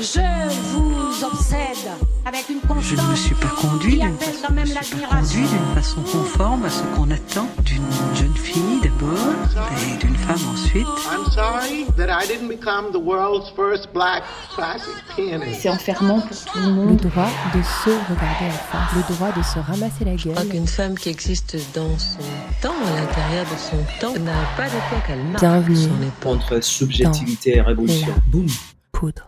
Je vous obsède avec une constance Je ne me suis pas conduit d'une façon, conduit conforme à ce qu'on attend d'une jeune fille d'abord et d'une femme ensuite. I'm sorry that I didn't become the world's first black classic pianist. C'est enfermant pour tout le Le monde. droit de se regarder en face, le droit de se ramasser la Je crois gueule. qu'une femme qui existe dans son temps, à l'intérieur de son temps, n'a pas d'époque, elle marque Bienvenue. son époque. entre subjectivité et révolution. Boum. poudre.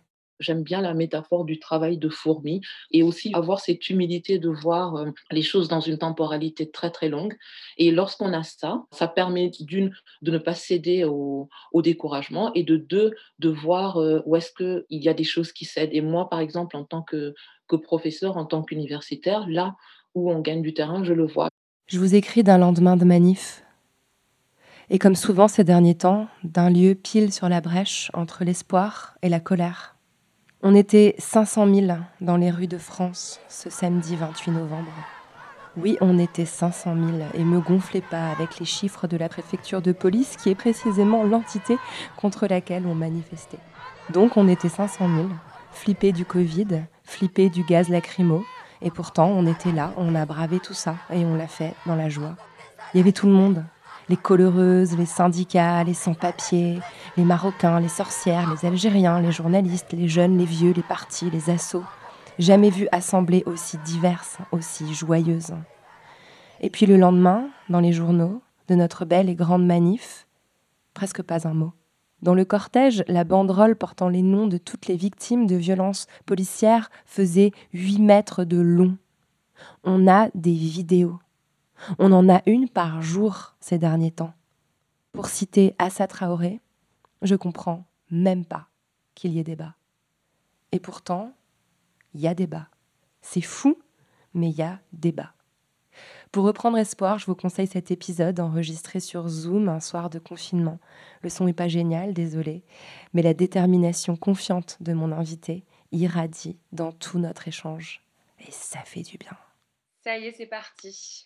J'aime bien la métaphore du travail de fourmi et aussi avoir cette humilité de voir euh, les choses dans une temporalité très très longue. Et lorsqu'on a ça, ça permet d'une de ne pas céder au, découragement et de deux de voir euh, où est-ce qu'il y a des choses qui cèdent. Et moi, par exemple, en tant que, que professeur, en tant qu'universitaire, là où on gagne du terrain, je le vois. Je vous écris d'un lendemain de manif. Et comme souvent ces derniers temps, d'un lieu pile sur la brèche entre l'espoir et la colère. On était 500 000 dans les rues de France ce samedi 28 novembre. Oui, on était 500 000 et me gonflez pas avec les chiffres de la préfecture de police qui est précisément l'entité contre laquelle on manifestait. Donc on était 500 000, flippés du Covid, flippés du gaz lacrymo, et pourtant on était là, on a bravé tout ça et on l'a fait dans la joie. Il y avait tout le monde, les coloreuses, les syndicats, les sans-papiers, les Marocains, les sorcières, les Algériens, les journalistes, les jeunes, les vieux, les partis, les assauts. Jamais vu assemblées aussi diverses, aussi joyeuses. Et puis le lendemain, dans les journaux, de notre belle et grande manif, presque pas un mot. Dans le cortège, la banderole portant les noms de toutes les victimes de violences policières faisait 8 mètres de long. On a des vidéos. On en a une par jour ces derniers temps. Pour citer Assa Traoré, je comprends même pas qu'il y ait débat. Et pourtant, il y a débat. C'est fou, mais il y a débat. Pour reprendre espoir, je vous conseille cet épisode enregistré sur Zoom un soir de confinement. Le son n'est pas génial, désolé, mais la détermination confiante de mon invité irradie dans tout notre échange. Et ça fait du bien. Ça y est, c'est parti.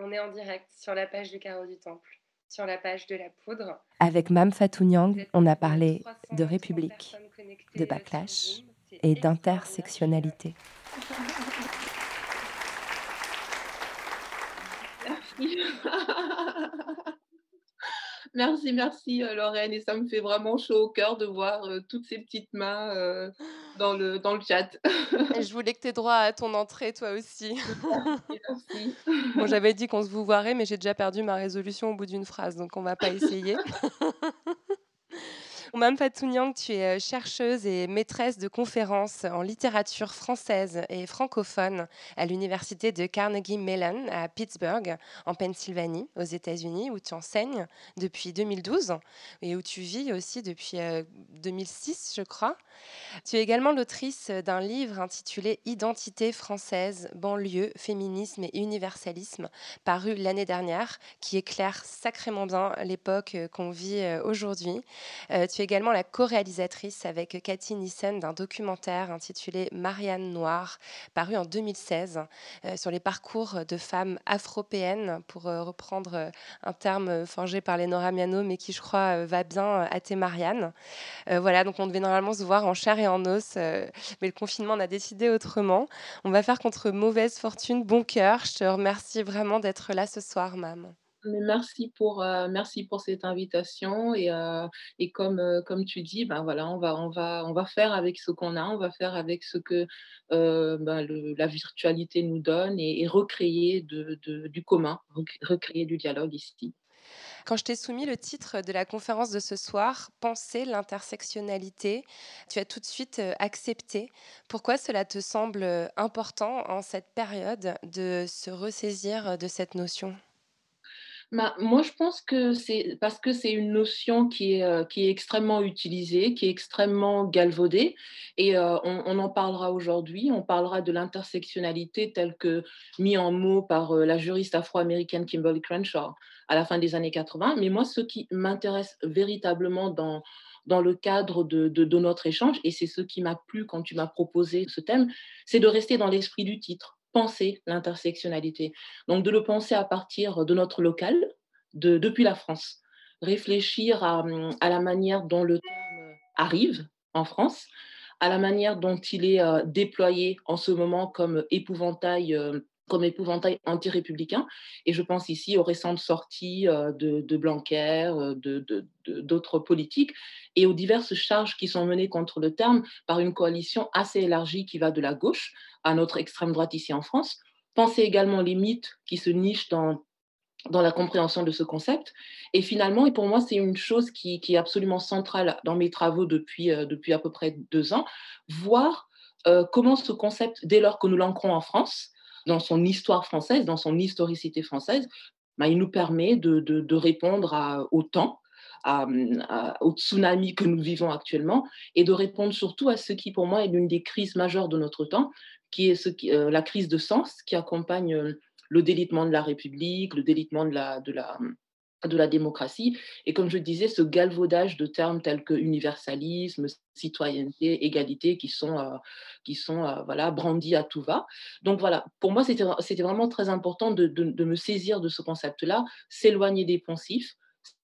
On est en direct sur la page du Carreau du Temple, sur la page de la poudre. Avec Mam Fatou êtes on a parlé 330 de République, de backlash et d'intersectionnalité. Merci, merci euh, Lorraine. Et ça me fait vraiment chaud au cœur de voir euh, toutes ces petites mains euh, dans, le, dans le chat. Et je voulais que tu aies droit à ton entrée, toi aussi. merci. Bon, j'avais dit qu'on se vous voirait, mais j'ai déjà perdu ma résolution au bout d'une phrase, donc on va pas essayer. Mme Fatou Niang, tu es euh, chercheuse et maîtresse de conférences en littérature française et francophone à l'université de Carnegie Mellon à Pittsburgh, en Pennsylvanie, aux États-Unis, où tu enseignes depuis 2012 et où tu vis aussi depuis euh, 2006, je crois. Tu es également l'autrice d'un livre intitulé Identité française, banlieue, féminisme et universalisme, paru l'année dernière, qui éclaire sacrément bien l'époque euh, qu'on vit euh, aujourd'hui. Euh, tu es également la co-réalisatrice avec Cathy Nissen d'un documentaire intitulé Marianne Noire, paru en 2016, euh, sur les parcours de femmes afropéennes, pour euh, reprendre euh, un terme forgé par Lénora Miano, mais qui, je crois, va bien à tes Marianne. Voilà, donc on devait normalement se voir en chair et en os, mais le confinement on a décidé autrement. On va faire contre mauvaise fortune, bon cœur. Je te remercie vraiment d'être là ce soir, Mam. Merci pour, euh, merci pour cette invitation et, euh, et comme, euh, comme tu dis, ben voilà, on va, on, va, on va faire avec ce qu'on a, on va faire avec ce que ben la virtualité nous donne et, recréer de, du commun, rec- recréer du dialogue ici. Quand je t'ai soumis le titre de la conférence de ce soir, Penser l'intersectionnalité, tu as tout de suite accepté. Pourquoi cela te semble important en cette période de se ressaisir de cette notion? Bah, moi, je pense que c'est parce que c'est une notion qui est, euh, qui est extrêmement utilisée, qui est extrêmement galvaudée, et euh, on, en parlera aujourd'hui. On parlera de l'intersectionnalité telle que mis en mots par euh, la juriste afro-américaine Kimberly Crenshaw à la fin des années 80. Mais moi, ce qui m'intéresse véritablement dans, dans le cadre de, de notre échange, et c'est ce qui m'a plu quand tu m'as proposé ce thème, c'est de rester dans l'esprit du titre penser l'intersectionnalité. Donc de le penser à partir de notre local, de, depuis la France. Réfléchir à, la manière dont le terme arrive en France, à la manière dont il est euh, déployé en ce moment comme épouvantail euh, comme épouvantail anti-républicain. Et je pense ici aux récentes sorties euh, de, de Blanquer, euh, d'autres politiques, et aux diverses charges qui sont menées contre le terme par une coalition assez élargie qui va de la gauche à notre extrême droite ici en France. Pensez également les mythes qui se nichent dans, dans la compréhension de ce concept. Et finalement, et pour moi, c'est une chose qui, qui, est absolument centrale dans mes travaux depuis, euh, depuis à peu près deux ans, voir comment ce concept, dès lors que nous l'ancrons en France, dans son histoire française, dans son historicité française, bah, il nous permet de, répondre au temps, au tsunami que nous vivons actuellement, et de répondre surtout à ce qui, pour moi, est l'une des crises majeures de notre temps, qui est euh, la crise de sens qui accompagne euh, le délitement de la République, le délitement de de la, de la démocratie. Et comme je disais, ce galvaudage de termes tels que universalisme, citoyenneté, égalité, qui sont, euh, qui sont euh, voilà, brandis à tout va. Donc voilà, pour moi, c'était vraiment très important de, de, me saisir de ce concept-là, s'éloigner des poncifs,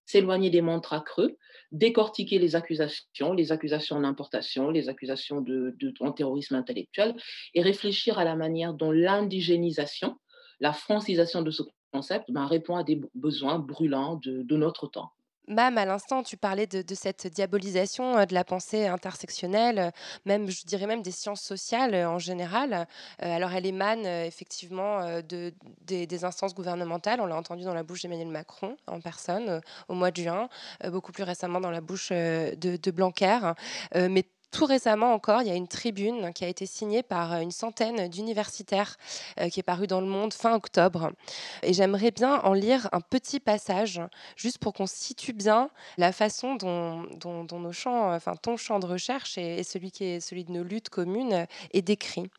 s'éloigner des mantras creux, décortiquer les accusations, les accusations d'importation, les accusations de, de, de terrorisme intellectuel, et réfléchir à la manière dont l'indigénisation, la francisation de ce concept ben, répond à des besoins brûlants de, notre temps. Mam, à l'instant, tu parlais de, cette diabolisation euh, de la pensée intersectionnelle, euh, même, je dirais même des sciences sociales euh, en général. alors, elle émane effectivement de, des, instances gouvernementales. On l'a entendu dans la bouche d'Emmanuel Macron en personne au mois de juin, beaucoup plus récemment dans la bouche de, de Blanquer. mais tout récemment encore, il y a une tribune qui a été signée par euh, une centaine d'universitaires euh, qui est parue dans le monde fin octobre. Et j'aimerais bien en lire un petit passage, juste pour qu'on situe bien la façon dont, nos champs, enfin ton champ de recherche et, celui qui est celui de nos luttes communes est décrit.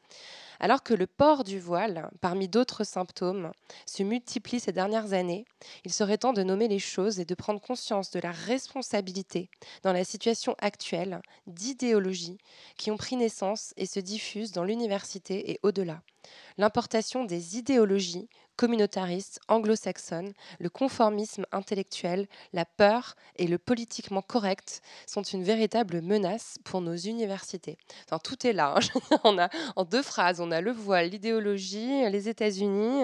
Alors que le port du voile, parmi d'autres symptômes, se multiplie ces dernières années, il serait temps de nommer les choses et de prendre conscience de la responsabilité dans la situation actuelle d'idéologies qui ont pris naissance et se diffusent dans l'université et au-delà. L'importation des idéologies communautariste anglo-saxonne, le conformisme intellectuel, la peur et le politiquement correct sont une véritable menace pour nos universités. Enfin, tout est là. Hein. on a en deux phrases, on a le voile, l'idéologie, les États-Unis,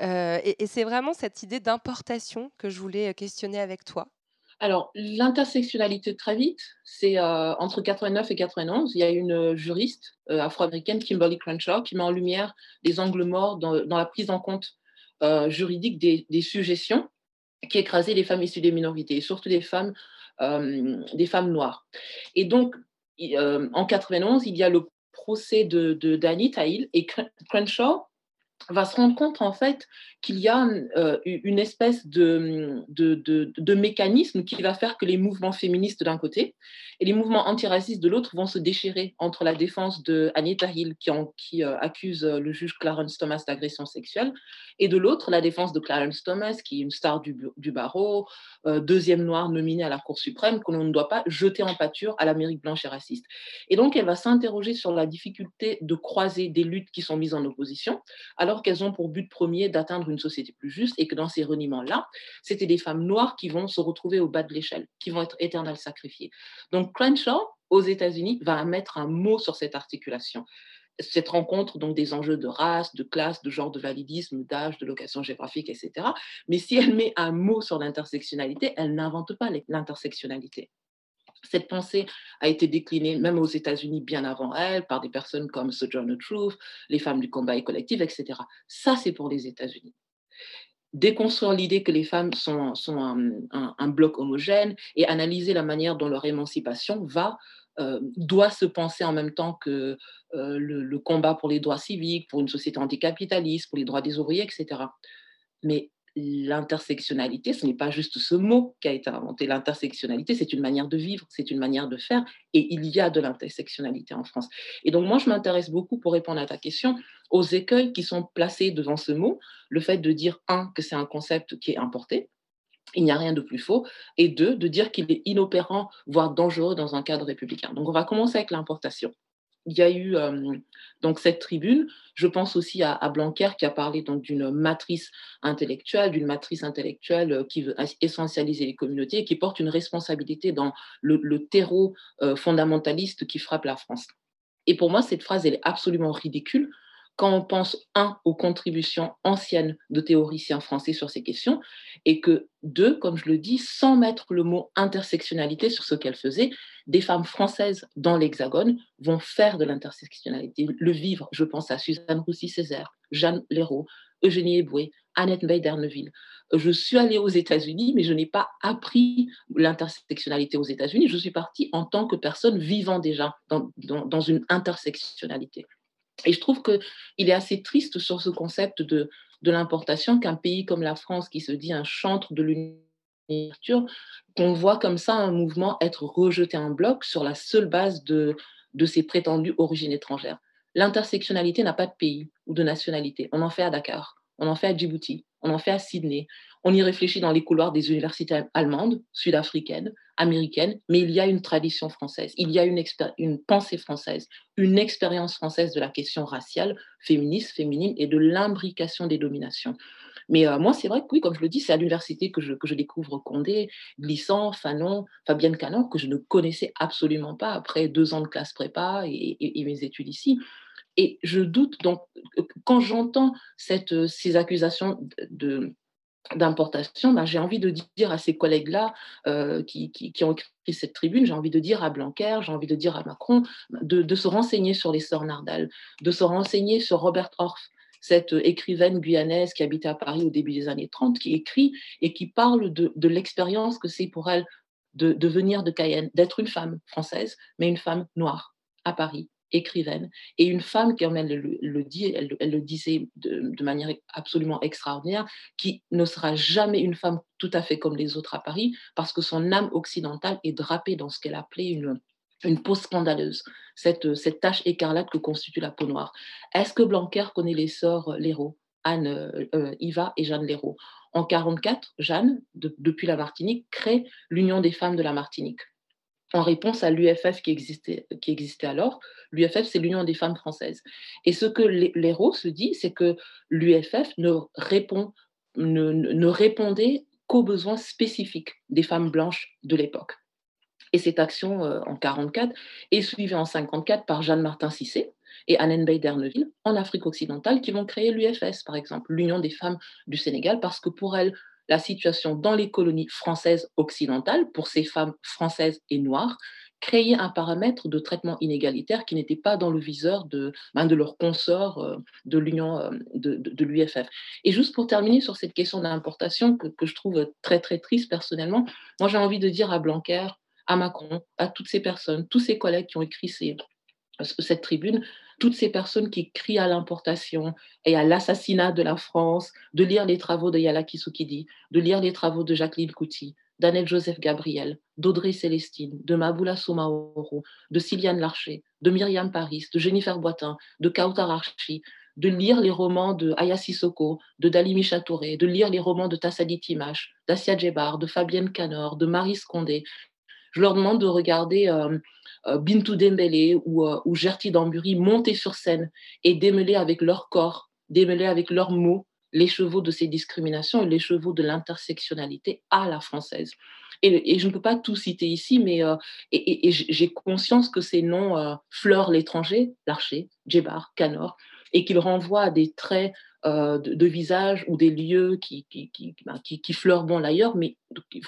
euh, et, et c'est vraiment cette idée d'importation que je voulais questionner avec toi. Alors, l'intersectionnalité, très vite, c'est euh, entre 89 et 91, il y a une juriste euh, afro-américaine, Kimberly Crenshaw, qui met en lumière les angles morts dans, la prise en compte euh, juridique des, suggestions qui écrasaient les femmes issues des minorités, et surtout des femmes, euh, des femmes noires. Et donc, euh, en 91, il y a le procès de, de Taïl et Crenshaw va se rendre compte en fait qu'il y a euh, une espèce de, de, de, mécanisme qui va faire que les mouvements féministes d'un côté et les mouvements antiracistes de l'autre vont se déchirer entre la défense de Anita Hill qui, euh, accuse le juge Clarence Thomas d'agression sexuelle et de l'autre la défense de Clarence Thomas qui est une star du, du barreau, euh, deuxième noire nominée à la Cour suprême que l'on ne doit pas jeter en pâture à l'Amérique blanche et raciste. Et donc elle va s'interroger sur la difficulté de croiser des luttes qui sont mises en opposition alors qu'elles ont pour but premier d'atteindre une société plus juste et que dans ces reniements-là, c'était des femmes noires qui vont se retrouver au bas de l'échelle, qui vont être éternelles sacrifiées. Donc Crenshaw, aux États-Unis, va mettre un mot sur cette articulation cette rencontre donc des enjeux de race, de classe, de genre de validisme, d'âge, de location géographique, etc. Mais si elle met un mot sur l'intersectionnalité, elle n'invente pas l'intersectionnalité. Cette pensée a été déclinée même aux États-Unis bien avant elle par des personnes comme Sojourner Truth, les femmes du combat et collectif, etc. Ça, c'est pour les États-Unis. déconstruire l'idée que les femmes sont, un, bloc homogène et analyser la manière dont leur émancipation va, euh, doit se penser en même temps que euh, le, combat pour les droits civiques, pour une société anticapitaliste, pour les droits des ouvriers, etc. Mais l'intersectionnalité, ce n'est pas juste ce mot qui a été inventé. L'intersectionnalité, c'est une manière de vivre, c'est une manière de faire, et il y a de l'intersectionnalité en France. Et donc moi, je m'intéresse beaucoup, pour répondre à ta question, aux écueils qui sont placés devant ce mot. Le fait de dire, un, que c'est un concept qui est importé, il n'y a rien de plus faux, et deux, de dire qu'il est inopérant, voire dangereux dans un cadre républicain. Donc on va commencer avec l'importation il y a eu donc cette tribune. Je pense aussi à, Blanquer qui a parlé donc d'une matrice intellectuelle, d'une matrice intellectuelle qui veut essentialiser les communautés et qui porte une responsabilité dans le, terreau fondamentaliste qui frappe la France. Et pour moi, cette phrase, elle est absolument ridicule quand on pense, un, aux contributions anciennes de théoriciens français sur ces questions, et que, deux, comme je le dis, sans mettre le mot intersectionnalité sur ce qu'elle faisait, des femmes françaises dans l'Hexagone vont faire de l'intersectionnalité, le vivre. Je pense à Suzanne Roussy-Césaire, Jeanne Léraud, Eugénie Eboué, Annette Bay d'Erneville. Je suis allée aux États-Unis, mais je n'ai pas appris l'intersectionnalité aux États-Unis. Je suis partie en tant que personne vivant déjà dans une intersectionnalité. Et je trouve qu'il est assez triste sur ce concept de, de l'importation qu'un pays comme la France, qui se dit un chantre de l'ouverture, qu'on voit comme ça un mouvement être rejeté en bloc sur la seule base de, de ses prétendues origines étrangères. L'intersectionnalité n'a pas de pays ou de nationalité. On en fait à Dakar, on en fait à Djibouti, on en fait à Sydney, on y réfléchit dans les couloirs des universités allemandes, sud-africaines, américaines, mais il y a une tradition française, il y a une, pensée française, une expérience française de la question raciale, féministe, féminine et de l'imbrication des dominations. Mais euh, moi, c'est vrai que oui, comme je le dis, c'est à l'université que je, que je découvre Condé, Glissant, Fanon, Fabienne Canon, que je ne connaissais absolument pas après deux ans de classe prépa et, mes études ici. Et je doute, donc, quand j'entends ces accusations de, d'importation, bah, j'ai envie de dire à ces collègues-là euh, qui, qui, ont écrit cette tribune, j'ai envie de dire à Blanquer, j'ai envie de dire à Macron de, de, se renseigner sur les sœurs Nardal, de se renseigner sur Robert Orff, cette écrivaine guyanaise qui habitait à Paris au début des années 30, qui écrit et qui parle de, de l'expérience que c'est pour elle de, de venir de Cayenne, d'être une femme française, mais une femme noire à Paris, écrivaine, et une femme, comme elle le, dit, elle, le disait de, manière absolument extraordinaire, qui ne sera jamais une femme tout à fait comme les autres à Paris, parce que son âme occidentale est drapée dans ce qu'elle appelait une, une peau scandaleuse, cette, cette tache écarlate que constitue la peau noire. Est-ce que Blanquer connaît les sœurs Léraud Anne, euh, euh, Iva et Jeanne Léraud. En 1944, Jeanne, depuis la Martinique, crée l'Union des femmes de la Martinique en réponse à l'UFF qui existait, alors. L'UFF, c'est l'Union des femmes françaises. Et ce que l'héros se dit, c'est que l'UFF ne, répond, ne, répondait qu'aux besoins spécifiques des femmes blanches de l'époque. Et cette action euh, en 1944 est suivie en 1954 par Jeanne Martin Cissé et Anne Bay d'Erneville en Afrique occidentale qui vont créer l'UFS, par exemple, l'Union des femmes du Sénégal, parce que pour elles, la situation dans les colonies françaises occidentales pour ces femmes françaises et noires, créer un paramètre de traitement inégalitaire qui n'était pas dans le viseur de, ben, de leurs consorts euh, de l'Union euh, de, de, l'UFF. Et juste pour terminer sur cette question d'importation que, que, je trouve très très triste personnellement, moi j'ai envie de dire à Blanquer, à Macron, à toutes ces personnes, tous ces collègues qui ont écrit cette tribune, toutes ces personnes qui crient à l'importation et à l'assassinat de la France, de lire les travaux de Yala Kisukidi, de lire les travaux de Jacqueline Couty, d'Annette Joseph Gabriel, d'Audrey Célestine, de Maboula Soumaoro, de Sylviane Larcher, de Myriam Paris, de Jennifer Boitin, de Kautar Archi, de lire les romans de Aya Sissoko, de Dalimi Chatouré, de lire les romans de Tassadi Timash, d'Assia Djebar, de Fabienne Canor, de Marie Scondé. Je leur demande de regarder euh, euh, Bintou Dembélé ou, euh, ou Damburi monter sur scène et démêler avec leur corps, démêler avec leurs mots les chevaux de ces discriminations et les chevaux de l'intersectionnalité à la française. Et, je ne peux pas tout citer ici, mais j'ai conscience que ces noms fleurent l'étranger, Larcher, Djebar, Canor, et qu'ils renvoient à des traits de, visage ou des lieux qui, qui fleurent bon l'ailleurs, mais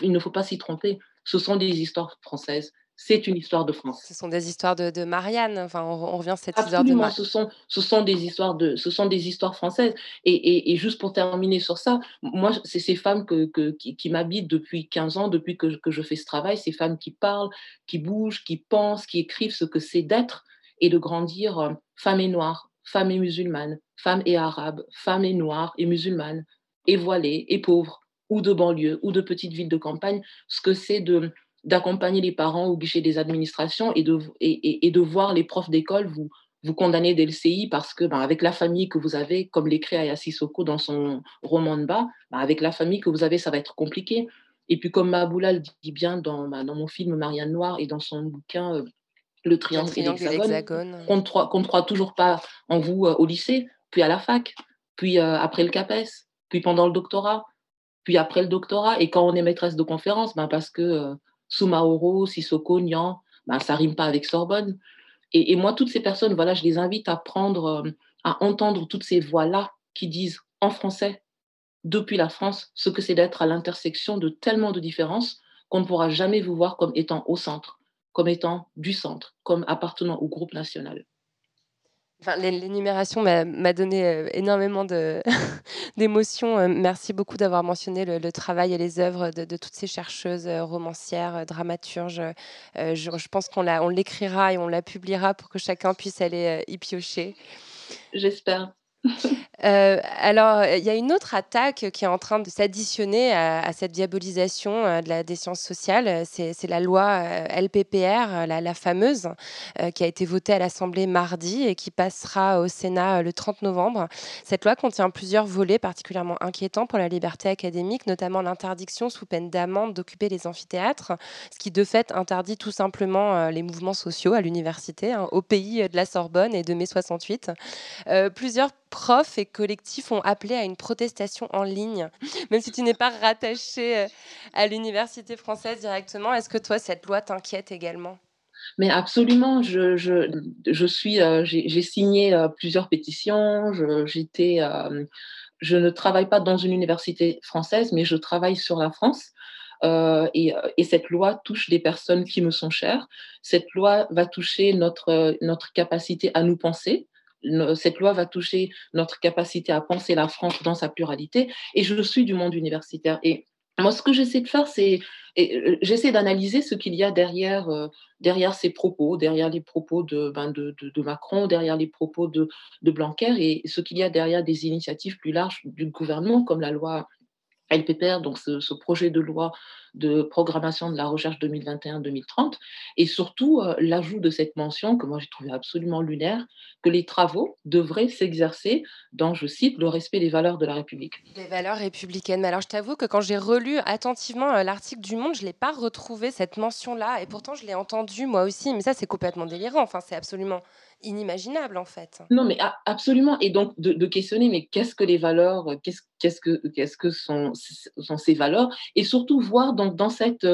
il ne faut pas s'y tromper. Ce sont des histoires françaises, c'est une histoire de France. Ce sont des histoires de, de Marianne. Enfin, on, on revient à cette Absolument, histoire de Marianne. ce sont, ce sont des histoires de, ce sont des histoires françaises. Et, et, et juste pour terminer sur ça, moi, c'est ces femmes que, que qui, qui m'habitent depuis 15 ans, depuis que, que je fais ce travail, ces femmes qui parlent, qui bougent, qui pensent, qui écrivent ce que c'est d'être et de grandir euh, femme et noire, femme et musulmane, femme et arabe, femme et noire et musulmane, et voilée et pauvre, ou de banlieue, ou de petites villes de campagne, ce que c'est de d'accompagner les parents au guichet des administrations et de, et, et, et de voir les profs d'école vous, vous condamner des LCI parce que, ben, avec la famille que vous avez, comme l'écrit Aya Sissoko dans son roman de bas, ben, avec la famille que vous avez, ça va être compliqué. Et puis, comme Maboula le dit bien dans, ben, dans mon film Marianne Noire et dans son bouquin euh, Le Triangle, Le triangle et l'Hexagone, l'Hexagone. qu'on ne croit, qu'on ne croit toujours pas en vous euh, au lycée, puis à la fac, puis euh, après le CAPES, puis pendant le doctorat, puis après le doctorat, et quand on est maîtresse de conférence, ben, parce que euh, Soumaoro, Sissoko, Nian, ben, ça rime pas avec Sorbonne. Et, et, moi, toutes ces personnes, voilà, je les invite à prendre, euh, à entendre toutes ces voix-là qui disent en français, depuis la France, ce que c'est d'être à l'intersection de tellement de différences qu'on ne pourra jamais vous voir comme étant au centre, comme étant du centre, comme appartenant au groupe national. Enfin, L'énumération m'a donné euh, énormément d'émotions. Euh, merci beaucoup d'avoir mentionné le, travail et les œuvres de, de toutes ces chercheuses, euh, romancières, dramaturges. Je, je, pense qu'on l'écrira et on la publiera pour que chacun puisse aller y piocher. J'espère. Euh, alors, il y a une autre attaque qui est en train de s'additionner à, cette diabolisation euh, des sciences sociales. C'est la loi euh, LPPR, la, fameuse, qui a été votée à l'Assemblée mardi et qui passera au Sénat le 30 novembre. Cette loi contient plusieurs volets particulièrement inquiétants pour la liberté académique, notamment l'interdiction sous peine d'amende d'occuper les amphithéâtres, ce qui de fait interdit tout simplement les mouvements sociaux à l'université, hein, au pays de la Sorbonne et de mai 68. Euh, plusieurs profs et collectifs ont appelé à une protestation en ligne, même si tu n'es pas rattaché à l'université française directement. Est-ce que toi, cette loi t'inquiète également? Mais absolument, je, je, je suis, euh, j'ai signé euh, plusieurs pétitions. J'étais, euh, je ne travaille pas dans une université française, mais je travaille sur la France. Euh, et, et, cette loi touche des personnes qui me sont chères. Cette loi va toucher notre, notre capacité à nous penser, cette loi va toucher notre capacité à penser la France dans sa pluralité. Et je suis du monde universitaire. Et moi, ce que j'essaie de faire, c'est j'essaie d'analyser ce qu'il y a derrière, euh, derrière ces propos, derrière les propos de, ben de, Macron, derrière les propos de Blanquer et ce qu'il y a derrière des initiatives plus larges du gouvernement, comme la loi LPPR, donc ce, projet de loi de programmation de la recherche 2021-2030, et surtout euh, l'ajout de cette mention que moi j'ai trouvé absolument lunaire, que les travaux devraient s'exercer dans, je cite, le respect des valeurs de la République. Les valeurs républicaines. Mais alors je t'avoue que quand j'ai relu attentivement euh, l'article du Monde, je ne l'ai pas retrouvé cette mention-là, et pourtant je l'ai entendu moi aussi, mais ça c'est complètement délirant, enfin c'est absolument inimaginable en fait. Non, mais absolument. Et donc de, questionner, mais qu'est-ce que les valeurs, qu'est-ce qu'est-ce que qu'est-ce que sont, sont ces valeurs, et surtout voir donc dans cette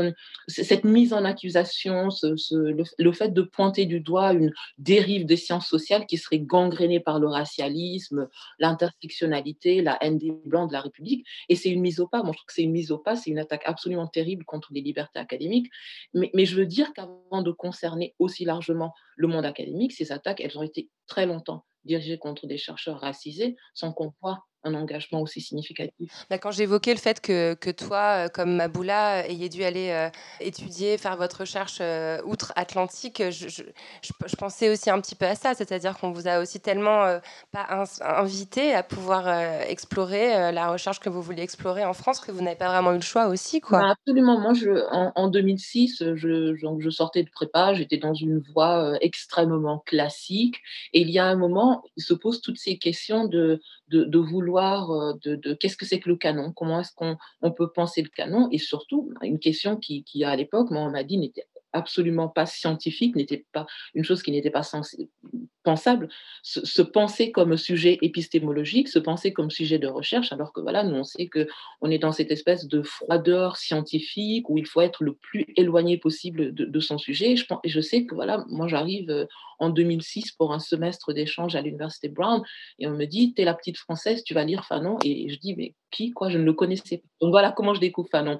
cette mise en accusation, ce, le, fait de pointer du doigt une dérive des sciences sociales qui serait gangrénée par le racialisme, l'intersectionnalité, la haine des blancs de la République, et c'est une mise au pas. Moi, je trouve que c'est une mise au pas, c'est une attaque absolument terrible contre les libertés académiques. Mais, mais je veux dire qu'avant de concerner aussi largement le monde académique, ces attaques elles ont été très longtemps dirigées contre des chercheurs racisés sans qu'on voit un engagement aussi significatif. Bah, quand j'évoquais le fait que, que, toi, comme Maboula, ayez dû aller euh, étudier, faire votre recherche euh, outre-Atlantique, je, je, je, je, pensais aussi un petit peu à ça, c'est-à-dire qu'on vous a aussi tellement euh, pas in invité à pouvoir euh, explorer euh, la recherche que vous vouliez explorer en France que vous n'avez pas vraiment eu le choix aussi. Quoi. Bah, absolument. Moi, je, en, en 2006, je, sortais de prépa, j'étais dans une voie euh, extrêmement classique, et il y a un moment, il se pose toutes ces questions de, de, vouloir de, de qu'est-ce que c'est que le canon, comment est-ce qu'on on peut penser le canon, et surtout une question qui, qui à l'époque, moi on m'a dit n'était absolument pas scientifique, n'était pas une chose qui n'était pas pensable, se, se, penser comme sujet épistémologique, se penser comme sujet de recherche, alors que voilà, nous on sait que on est dans cette espèce de froideur scientifique où il faut être le plus éloigné possible de, son sujet. Et je, et je sais que voilà, moi j'arrive en 2006 pour un semestre d'échange à l'université Brown. Et on me dit, tu es la petite française, tu vas lire Fanon. Et je dis, mais qui, quoi, je ne le connaissais pas. Donc voilà comment je découvre Fanon.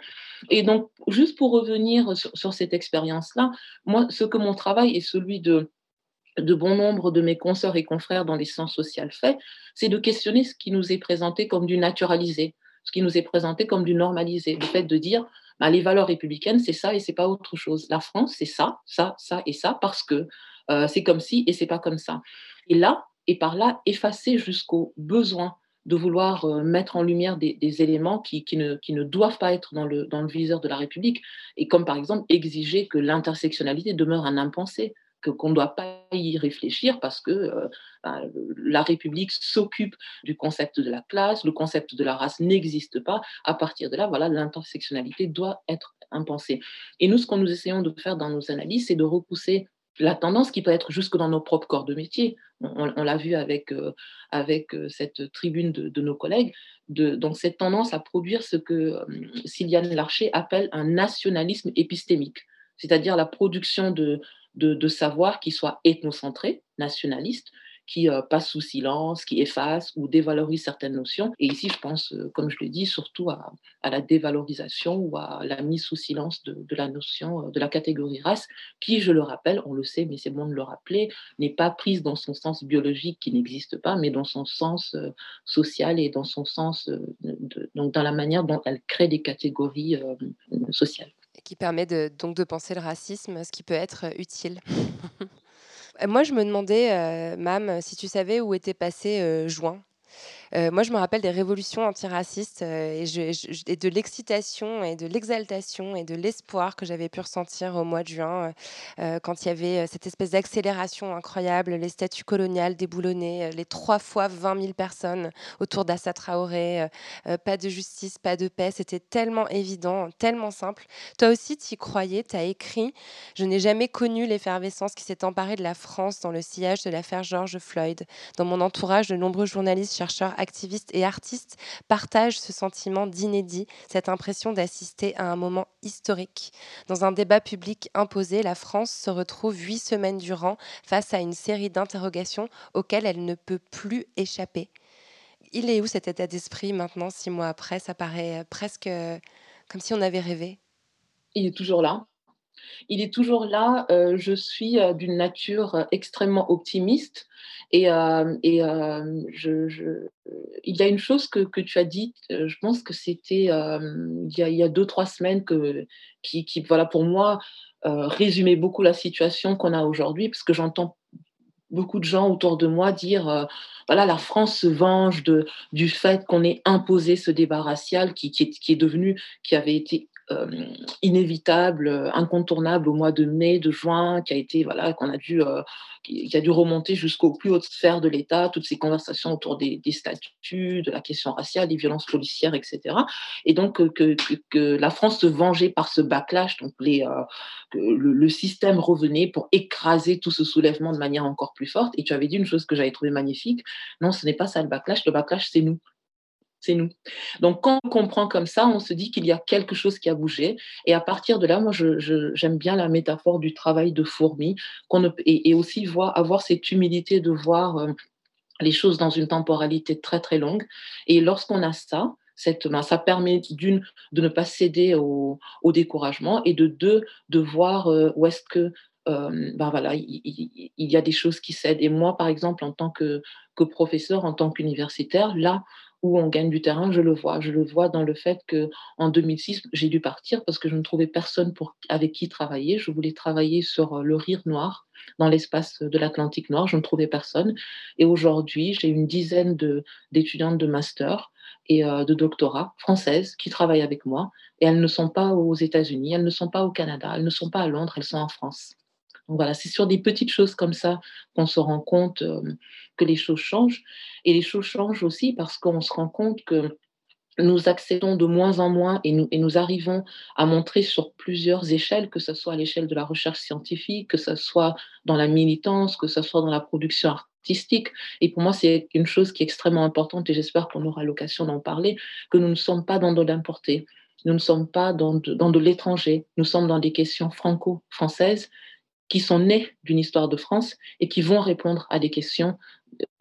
Et donc, juste pour revenir sur, cette expérience-là, moi, ce que mon travail est celui de de bon nombre de mes consoeurs et confrères dans les sciences sociales fait, c'est de questionner ce qui nous est présenté comme du naturalisé, ce qui nous est présenté comme du normalisé. Le fait de dire, bah, les valeurs républicaines, c'est ça et c'est pas autre chose. La France, c'est ça, ça, ça et ça, parce que euh, c'est comme si et c'est pas comme ça. Et là, et par là, effacer jusqu'au besoin de vouloir euh, mettre en lumière des, éléments qui, ne, qui, ne, doivent pas être dans le, dans le viseur de la République, et comme par exemple exiger que l'intersectionnalité demeure un impensé qu'on ne doit pas y réfléchir parce que euh, ben, la République s'occupe du concept de la classe, le concept de la race n'existe pas. À partir de là, voilà, l'intersectionnalité doit être impensée. Et nous, ce qu'on nous essayons de faire dans nos analyses, c'est de repousser la tendance qui peut être jusque dans nos propres corps de métier. On, l'a vu avec, euh, euh, cette tribune de, nos collègues, de, donc cette tendance à produire ce que Sylviane Larcher appelle un nationalisme épistémique, c'est-à-dire la production de, de, savoir qui soit ethnocentré, nationaliste, qui euh, passe sous silence, qui efface ou dévalorise certaines notions. Et ici, je pense, euh, comme je l'ai dit, surtout à, la dévalorisation ou à la mise sous silence de, la notion euh, de la catégorie race, qui, je le rappelle, on le sait, mais c'est bon de le rappeler, n'est pas prise dans son sens biologique qui n'existe pas, mais dans son sens social et dans son sens, donc dans la manière dont elle crée des catégories sociales qui permet de, donc de penser le racisme, ce qui peut être euh, utile. Moi, je me demandais, euh, Mam, si tu savais où était passé euh, juin euh, moi, je me rappelle des révolutions antiracistes euh, et, de l'excitation et de l'exaltation et de l'espoir que j'avais pu ressentir au mois de juin euh, quand il y avait cette espèce d'accélération incroyable, les statues coloniales déboulonnées, les trois fois 20 000 personnes autour d'Assa Traoré, pas de justice, pas de paix. C'était tellement évident, tellement simple. Toi aussi, tu y croyais, tu as écrit Je n'ai jamais connu l'effervescence qui s'est emparée de la France dans le sillage de l'affaire George Floyd. Dans mon entourage, de nombreux journalistes, chercheurs, activistes et artistes partagent ce sentiment d'inédit, cette impression d'assister à un moment historique. Dans un débat public imposé, la France se retrouve huit semaines durant face à une série d'interrogations auxquelles elle ne peut plus échapper. Il est où cet état d'esprit maintenant, six mois après? Ça paraît presque euh, comme si on avait rêvé. Il est toujours là. Il est toujours là. Euh, je suis d'une nature extrêmement optimiste. Et, euh, euh, il y a une chose que, que tu as dite, euh, je pense que c'était il, y a deux, trois semaines, que, qui, voilà, pour moi, résumait beaucoup la situation qu'on a aujourd'hui, parce que j'entends beaucoup de gens autour de moi dire voilà, la France se venge de, du fait qu'on ait imposé ce débat racial qui, qui, est, qui est devenu, qui avait été euh, inévitable, euh, incontournable au mois de mai, de juin, qui a été voilà qu'on a dû euh, qui a dû remonter jusqu'aux plus hautes sphères de l'État, toutes ces conversations autour des, statuts, de la question raciale, des violences policières, etc. Et donc que, que, la France se vengeait par ce backlash, donc les, le, le, système revenait pour écraser tout ce soulèvement de manière encore plus forte. Et tu avais dit une chose que j'avais trouvé magnifique, non, ce n'est pas ça le backlash, le backlash c'est nous c'est nous. Donc quand on comprend comme ça, on se dit qu'il y a quelque chose qui a bougé. Et à partir de là, moi, j'aime bien la métaphore du travail de fourmi, qu'on et, aussi voir, avoir cette humilité de voir euh, les choses dans une temporalité très très longue. Et lorsqu'on a ça, cette, ça permet d'une de ne pas céder au, découragement et de deux de voir euh, où est-ce que euh, ben voilà, il, il, y a des choses qui cèdent. Et moi, par exemple, en tant que, que professeur, en tant qu'universitaire, là où on gagne du terrain, je le vois. Je le vois dans le fait que en 2006, j'ai dû partir parce que je ne trouvais personne avec qui travailler. Je voulais travailler sur euh, le rire noir dans l'espace de l'Atlantique Noir. Je ne trouvais personne. Et aujourd'hui, j'ai une dizaine d'étudiantes de, master et euh, de doctorat françaises qui travaillent avec moi. Et elles ne sont pas aux États-Unis, elles ne sont pas au Canada, elles ne sont pas à Londres, elles sont en France. Donc voilà, c'est sur des petites choses comme ça qu'on se rend compte euh, que les choses changent. Et les choses changent aussi parce qu'on se rend compte que nous accédons de moins en moins et nous, et nous arrivons à montrer sur plusieurs échelles, que ce soit à l'échelle de la recherche scientifique, que ce soit dans la militance, que ce soit dans la production artistique. Et pour moi, c'est une chose qui est extrêmement importante et j'espère qu'on aura l'occasion d'en parler, que nous ne sommes pas dans de l'importé, nous ne sommes pas dans dans de l'étranger, nous sommes dans des questions franco-françaises qui sont nés d'une histoire de France et qui vont répondre à des questions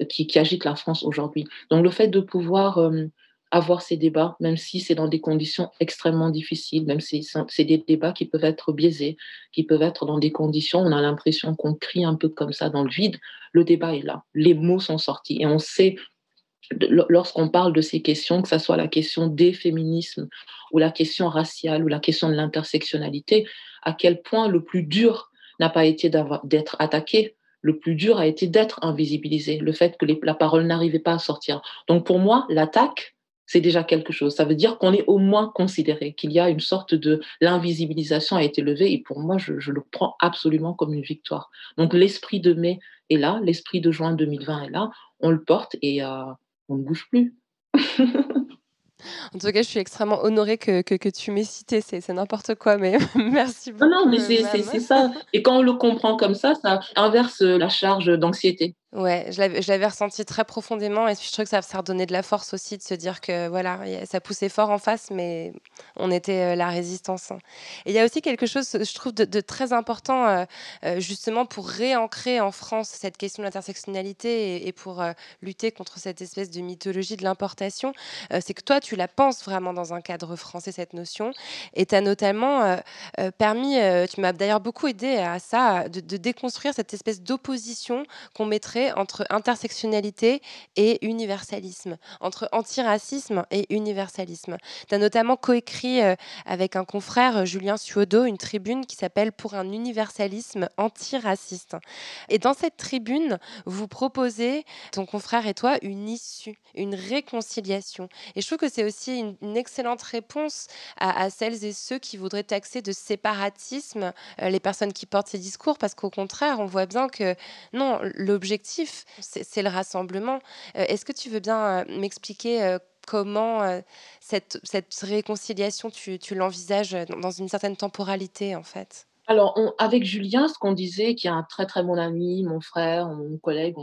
euh, qui, agitent la France aujourd'hui. Donc le fait de pouvoir euh, avoir ces débats, même si c'est dans des conditions extrêmement difficiles, même si c'est des débats qui peuvent être biaisés, qui peuvent être dans des conditions où on a l'impression qu'on crie un peu comme ça dans le vide, le débat est là, les mots sont sortis et on sait lorsqu'on parle de ces questions, que ce soit la question des féminismes ou la question raciale ou la question de l'intersectionnalité, à quel point le plus dur n'a pas été d'être attaqué, le plus dur a été d'être invisibilisé, le fait que la parole n'arrivait pas à sortir. Donc pour moi, l'attaque, c'est déjà quelque chose. Ça veut dire qu'on est au moins considéré, qu'il y a une sorte de l'invisibilisation a été levée et pour moi, je, le prends absolument comme une victoire. Donc l'esprit de mai est là, l'esprit de juin 2020 est là, on le porte et euh, on ne bouge plus. En tout cas, je suis extrêmement honorée que, que, tu m'aies cité. C'est n'importe quoi, mais merci beaucoup. Non, non, mais c'est ça. Et quand on le comprend comme ça, ça inverse la charge d'anxiété. Ouais, je l'avais ressenti très profondément et je trouve que ça, ça redonnait de la force aussi de se dire que voilà, ça poussait fort en face, mais on était euh, la résistance. Et il y a aussi quelque chose, je trouve, de, très important euh, euh, justement pour réancrer en France cette question de l'intersectionnalité et, pour lutter contre cette espèce de mythologie de l'importation. c'est que toi, tu la penses vraiment dans un cadre français, cette notion, et tu as notamment permis, tu m'as d'ailleurs beaucoup aidé à ça, de déconstruire cette espèce d'opposition qu'on mettrait entre intersectionnalité et universalisme, entre antiracisme et universalisme. Tu as notamment coécrit euh, avec un confrère, euh, Julien Suodo, une tribune qui s'appelle Pour un universalisme antiraciste. Et dans cette tribune, vous proposez, ton confrère et toi, une issue, une réconciliation. Et je trouve que c'est aussi une, excellente réponse à, celles et ceux qui voudraient taxer de séparatisme euh, les personnes qui portent ces discours, parce qu'au contraire, on voit bien que non, l'objectif c'est le rassemblement. Euh, est-ce que tu veux bien euh, m'expliquer euh, comment cette, réconciliation, tu, l'envisages dans une certaine temporalité, en fait? Alors, avec Julien, ce qu'on disait, qui est un très très bon ami, mon frère, mon collègue,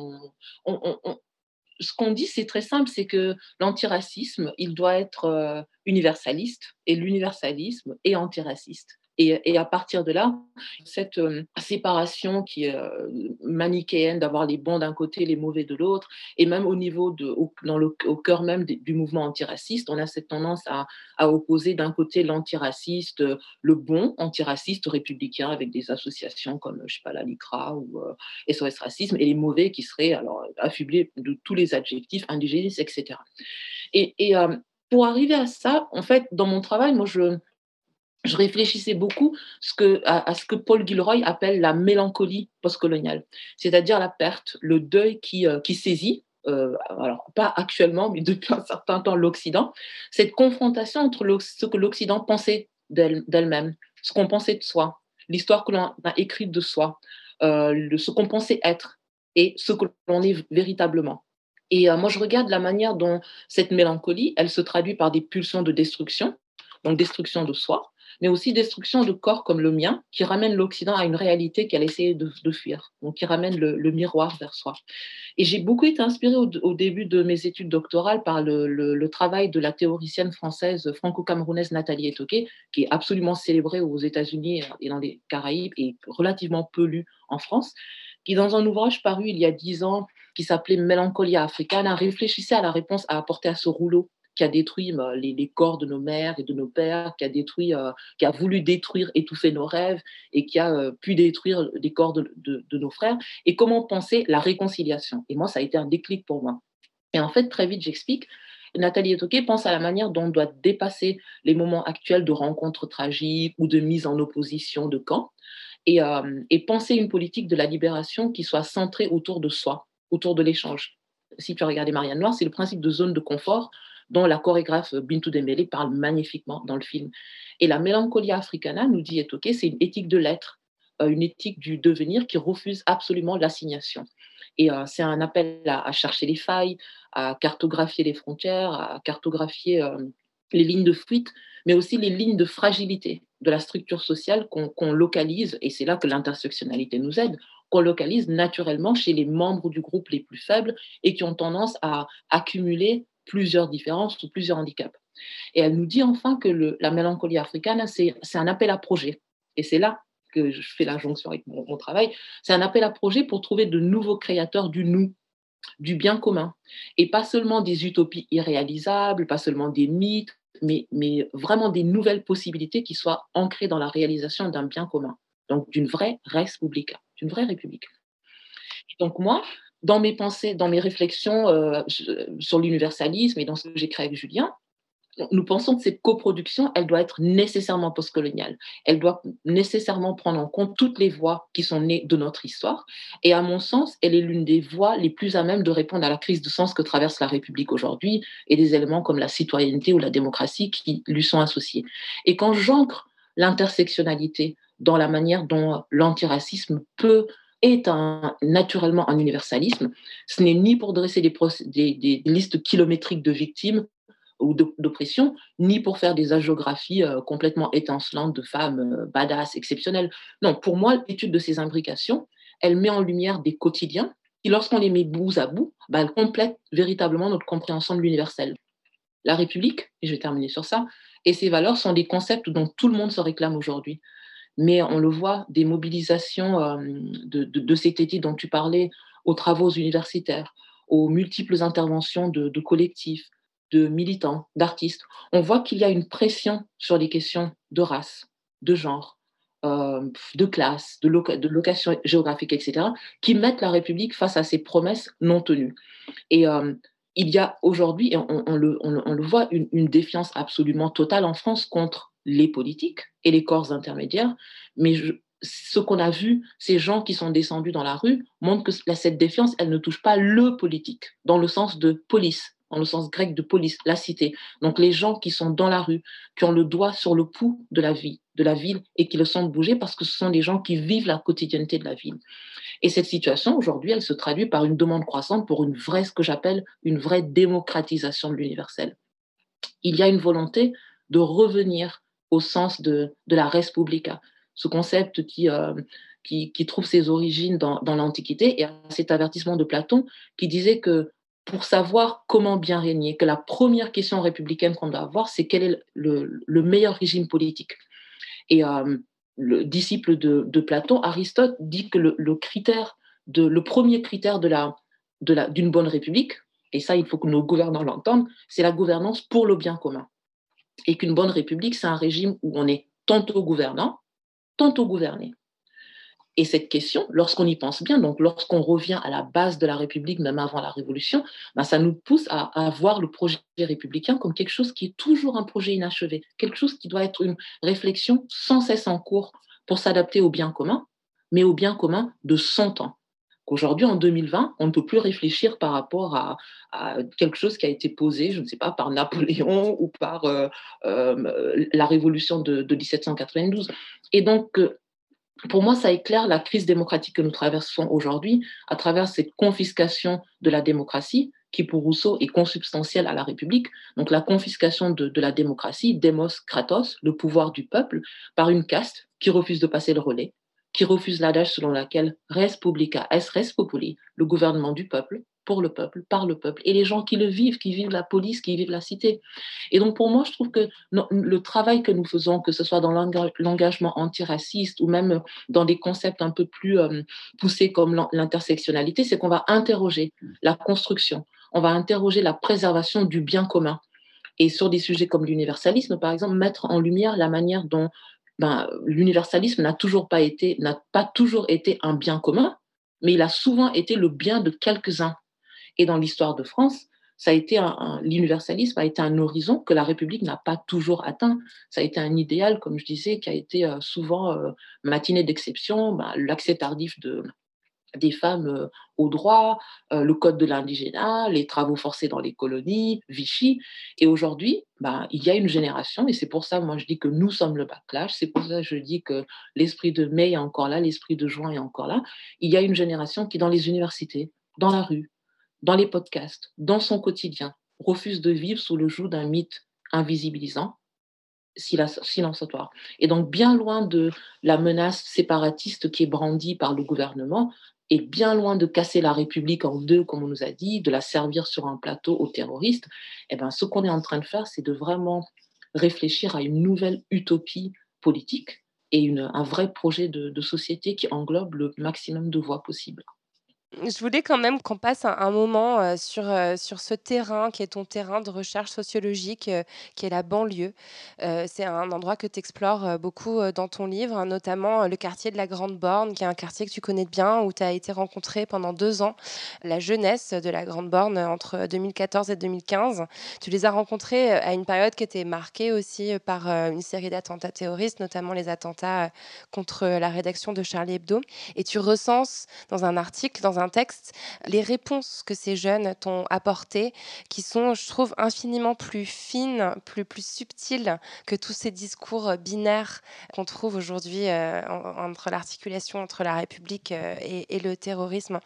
ce qu'on dit, c'est très simple, c'est que l'antiracisme, il doit être universaliste, et l'universalisme est antiraciste. Et, à partir de là, cette euh, séparation qui est euh, manichéenne d'avoir les bons d'un côté, les mauvais de l'autre, et même au niveau de, au, dans le, cœur même du mouvement antiraciste, on a cette tendance à, opposer d'un côté l'antiraciste, le bon antiraciste républicain avec des associations comme, je sais pas, la LICRA ou SOS euh, Racisme, et les mauvais qui seraient alors affublés de tous les adjectifs indigénistes, etc. Et, et pour arriver à ça, en fait, dans mon travail, moi, je, je réfléchissais beaucoup à, ce que Paul Gilroy appelle la mélancolie postcoloniale, c'est-à-dire la perte, le deuil qui, euh, saisit, euh, alors pas actuellement, mais depuis un certain temps, l'Occident, cette confrontation entre ce que l'Occident pensait d'elle-même, ce qu'on pensait de soi, l'histoire que l'on a écrite de soi, euh, ce qu'on pensait être et ce que l'on est véritablement. Et moi, je regarde la manière dont cette mélancolie, elle se traduit par des pulsions de destruction, donc destruction de soi, mais aussi destruction de corps comme le mien, qui ramène l'Occident à une réalité qu'elle essaie de, fuir, donc qui ramène le, miroir vers soi. Et j'ai beaucoup été inspirée au, début de mes études doctorales par le, travail de la théoricienne française franco-camerounaise Nathalie Etoquet, qui est absolument célébrée aux États-Unis et dans les Caraïbes et relativement peu lue en France, qui dans un ouvrage paru il y a dix ans, qui s'appelait Mélancolia africana, réfléchissait à la réponse à apporter à ce rouleau qui a détruit bah, les, corps de nos mères et de nos pères, qui a détruit, euh, qui a voulu détruire, étouffer nos rêves et qui a euh, pu détruire les corps de, nos frères. Et comment penser la réconciliation? Et moi, ça a été un déclic pour moi. Et en fait, très vite, j'explique. Nathalie Etoquet pense à la manière dont on doit dépasser les moments actuels de rencontres tragiques ou de mise en opposition de camps et, euh, et penser une politique de la libération qui soit centrée autour de soi, autour de l'échange. Si tu as regardé Marianne Noire, c'est le principe de zone de confort dont la chorégraphe Bintou Dembélé parle magnifiquement dans le film. Et la mélancolie africana, nous dit Etoke, c'est une éthique de l'être, euh, une éthique du devenir qui refuse absolument l'assignation. Et euh, c'est un appel à, chercher les failles, à cartographier les frontières, à cartographier euh, les lignes de fuite, mais aussi les lignes de fragilité de la structure sociale qu'on localise, et c'est là que l'intersectionnalité nous aide, qu'on localise naturellement chez les membres du groupe les plus faibles et qui ont tendance à accumuler plusieurs différences ou plusieurs handicaps. Et elle nous dit enfin que la mélancolie africaine, c'est un appel à projet. Et c'est là que je fais la jonction avec mon, travail, c'est un appel à projet pour trouver de nouveaux créateurs du nous, du bien commun. Et pas seulement des utopies irréalisables, pas seulement des mythes, mais, vraiment des nouvelles possibilités qui soient ancrées dans la réalisation d'un bien commun, donc d'une vraie res d'une vraie république. donc moi, dans mes pensées, dans mes réflexions euh, sur l'universalisme et dans ce que créé avec Julien, nous pensons que cette coproduction, elle doit être nécessairement postcoloniale. Elle doit nécessairement prendre en compte toutes les voix qui sont nées de notre histoire. Et à mon sens, elle est l'une des voies les plus à même de répondre à la crise de sens que traverse la République aujourd'hui et des éléments comme la citoyenneté ou la démocratie qui lui sont associés. Et quand j'ancre l'intersectionnalité dans la manière dont l'antiracisme peut est naturellement un universalisme. Ce n'est ni pour dresser des, listes kilométriques de victimes, ou d'oppression, ni pour faire des hagiographies euh, complètement étincelantes de femmes euh, badass, exceptionnelles. Non, pour moi, l'étude de ces imbrications, elle met en lumière des quotidiens qui, lorsqu'on les met bout à bout, bah, elles complètent véritablement notre compréhension de l'universel. La République, et je vais terminer sur ça, et ses valeurs sont des concepts dont tout le monde se réclame aujourd'hui. Mais on le voit, des mobilisations euh, de, de, de cet été dont tu parlais aux travaux universitaires, aux multiples interventions de, collectifs, de militants, d'artistes, on voit qu'il y a une pression sur les questions de race, de genre, euh, de classe, de, location géographique, etc., qui mettent la République face à ses promesses non tenues. Et euh, il y a aujourd'hui, on, le, voit, une, défiance absolument totale en France contre les politiques et les corps intermédiaires, mais ce qu'on a vu, ces gens qui sont descendus dans la rue, montrent que cette défiance, elle ne touche pas le politique, dans le sens de police, dans le sens grec de police, la cité. Donc les gens qui sont dans la rue, qui ont le doigt sur le pouls de la vie, de la ville et qui le sentent bouger parce que ce sont des gens qui vivent la quotidienneté de la ville. Et cette situation aujourd'hui, elle se traduit par une demande croissante pour une vraie, ce que j'appelle une vraie démocratisation de l'universel. Il y a une volonté de revenir au sens de, de la res publica, ce concept qui, euh, qui, qui, trouve ses origines dans, dans l'Antiquité et à cet avertissement de Platon qui disait que pour savoir comment bien régner, que la première question républicaine qu'on doit avoir, c'est quel est le, le, meilleur régime politique. Et euh, le disciple de, de, Platon, Aristote, dit que le, le, critère de, le premier critère de la, de la, d'une bonne république, et ça il faut que nos gouvernants l'entendent, c'est la gouvernance pour le bien commun. Et qu'une bonne république, c'est un régime où on est tantôt gouvernant, tantôt gouverné. Et cette question, lorsqu'on y pense bien, donc lorsqu'on revient à la base de la République, même avant la Révolution, ben ça nous pousse à, à, voir le projet républicain comme quelque chose qui est toujours un projet inachevé, quelque chose qui doit être une réflexion sans cesse en cours pour s'adapter au bien commun, mais au bien commun de son temps. Qu'aujourd'hui, en 2020, on ne peut plus réfléchir par rapport à, quelque chose qui a été posé, je ne sais pas, par Napoléon ou par euh, euh, la Révolution de, de 1792. Et donc, euh, pour moi, ça éclaire la crise démocratique que nous traversons aujourd'hui à travers cette confiscation de la démocratie qui, pour Rousseau, est consubstantielle à la République. Donc la confiscation de, de la démocratie, demos kratos, le pouvoir du peuple, par une caste qui refuse de passer le relais, qui refuse l'adage selon laquelle res publica est res populi, le gouvernement du peuple, pour le peuple, par le peuple, et les gens qui le vivent, qui vivent la police, qui vivent la cité. Et donc pour moi, je trouve que le travail que nous faisons, que ce soit dans l'engagement antiraciste ou même dans des concepts un peu plus euh, poussés comme l'intersectionnalité, c'est qu'on va interroger la construction, on va interroger la préservation du bien commun. Et sur des sujets comme l'universalisme, par exemple, mettre en lumière la manière dont ben, l'universalisme n'a toujours pas été, n'a pas toujours été un bien commun, mais il a souvent été le bien de quelques-uns. Et dans l'histoire de France, ça a été un, l'universalisme a été un horizon que la République n'a pas toujours atteint. Ça a été un idéal, comme je disais, qui a été euh, souvent euh, matiné d'exception, bah, l'accès tardif de, des femmes euh, au droit, euh, le code de l'indigénat, les travaux forcés dans les colonies, Vichy. Et aujourd'hui, bah, il y a une génération, et c'est pour ça, moi, je dis que nous sommes le backlash, c'est pour ça que je dis que l'esprit de mai est encore là, l'esprit de juin est encore là. Il y a une génération qui, dans les universités, dans la rue, dans les podcasts, dans son quotidien, refuse de vivre sous le joug d'un mythe invisibilisant, silenciatoire. Et donc, bien loin de la menace séparatiste qui est brandie par le gouvernement, et bien loin de casser la République en deux, comme on nous a dit, de la servir sur un plateau aux terroristes, eh ben, ce qu'on est en train de faire, c'est de vraiment réfléchir à une nouvelle utopie politique et un vrai projet de, de société qui englobe le maximum de voix possibles. Je voulais quand même qu'on passe un, moment sur, sur ce terrain qui est ton terrain de recherche sociologique, qui est la banlieue. C'est un endroit que tu explores beaucoup dans ton livre, notamment le quartier de la Grande Borne, qui est un quartier que tu connais bien, où tu as été rencontré pendant deux ans la jeunesse de la Grande Borne entre 2014 et 2015. Tu les as rencontrés à une période qui était marquée aussi par une série d'attentats terroristes, notamment les attentats contre la rédaction de Charlie Hebdo. Et tu recenses dans un article, dans texte, les réponses que ces jeunes t'ont apportées, qui sont, je trouve, infiniment plus fines, plus, plus subtiles que tous ces discours euh, binaires qu'on trouve aujourd'hui euh, en- entre l'articulation entre la République euh, et, le terrorisme.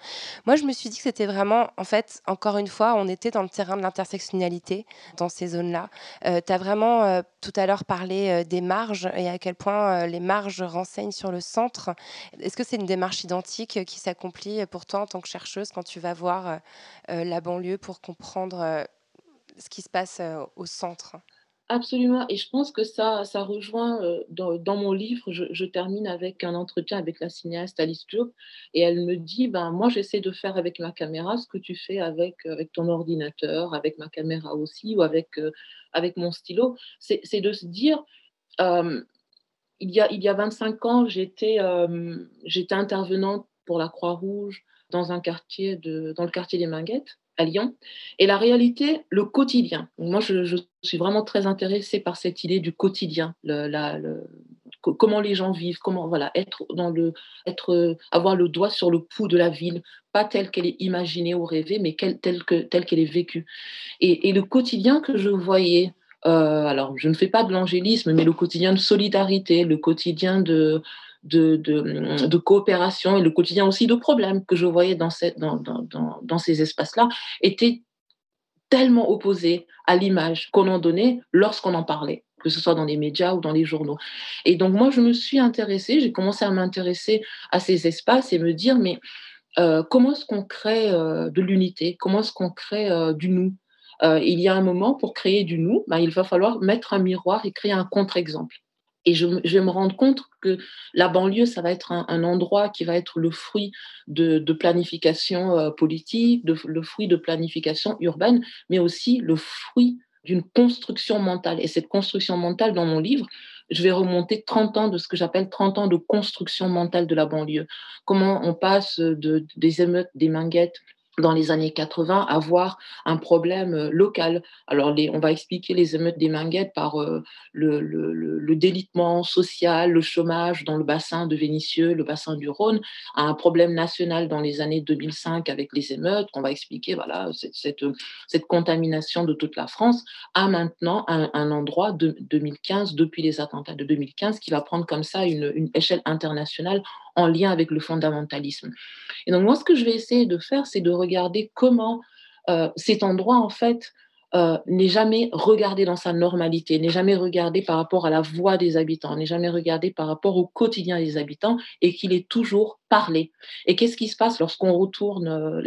Moi, je me suis dit que c'était vraiment, en fait, encore une fois, on était dans le terrain de l'intersectionnalité dans ces zones-là. Euh, tu as vraiment tout à l'heure parlé des marges et à quel point les marges renseignent sur le centre. Est-ce que c'est une démarche identique qui s'accomplit pour toi en tant que chercheuse quand tu vas voir euh, euh, la banlieue pour comprendre euh, ce qui se passe au centre? Absolument, et je pense que ça, ça rejoint dans, mon livre, je, termine avec un entretien avec la cinéaste Alice Diop, et elle me dit, ben moi j'essaie de faire avec ma caméra ce que tu fais avec, avec ton ordinateur, avec ma caméra aussi, ou avec, avec mon stylo, c'est de se dire, il, y a, il y a 25 ans, j'étais intervenante pour la Croix-Rouge dans un quartier de, dans le quartier des Minguettes à Lyon. Et la réalité, le quotidien. Moi, je, suis vraiment très intéressée par cette idée du quotidien, la, comment les gens vivent, comment voilà, être dans le, être, avoir le doigt sur le pouls de la ville, pas telle qu'elle est imaginée ou rêvée, mais telle que telle qu'elle est vécue. Et, et le quotidien que je voyais. euh, alors, je ne fais pas de l'angélisme, mais le quotidien de solidarité, le quotidien de, de, coopération et le quotidien aussi de problèmes que je voyais dans, ces espaces-là était tellement opposé à l'image qu'on en donnait lorsqu'on en parlait, que ce soit dans les médias ou dans les journaux. Et donc moi, je me suis intéressée, j'ai commencé à m'intéresser à ces espaces et me dire, mais euh, comment est-ce qu'on crée euh, de l'unité? Comment est-ce qu'on crée euh, du nous? Il y a un moment, pour créer du nous, ben, il va falloir mettre un miroir et créer un contre-exemple. Et je, vais me rendre compte que la banlieue, ça va être un, endroit qui va être le fruit de, planification euh, politique, le fruit de planification urbaine, mais aussi le fruit d'une construction mentale. Et cette construction mentale, dans mon livre, je vais remonter 30 ans de ce que j'appelle 30 ans de construction mentale de la banlieue. Comment on passe de, des émeutes, des minguettes, dans les années 80 avoir un problème local. Alors, on va expliquer les émeutes des Minguettes par euh, le, délitement social, le chômage dans le bassin de Vénissieux, le bassin du Rhône, à un problème national dans les années 2005 avec les émeutes, qu'on va expliquer, voilà, cette, cette, cette, contamination de toute la France, à maintenant un, un, endroit de 2015, depuis les attentats de 2015, qui va prendre comme ça une, une échelle internationale en lien avec le fondamentalisme. Et donc, moi, ce que je vais essayer de faire, c'est de regarder comment euh, cet endroit, en fait, euh, n'est jamais regardé dans sa normalité, n'est jamais regardé par rapport à la voix des habitants, n'est jamais regardé par rapport au quotidien des habitants et qu'il est toujours parlé. Et qu'est-ce qui se passe lorsqu'on retourne, euh,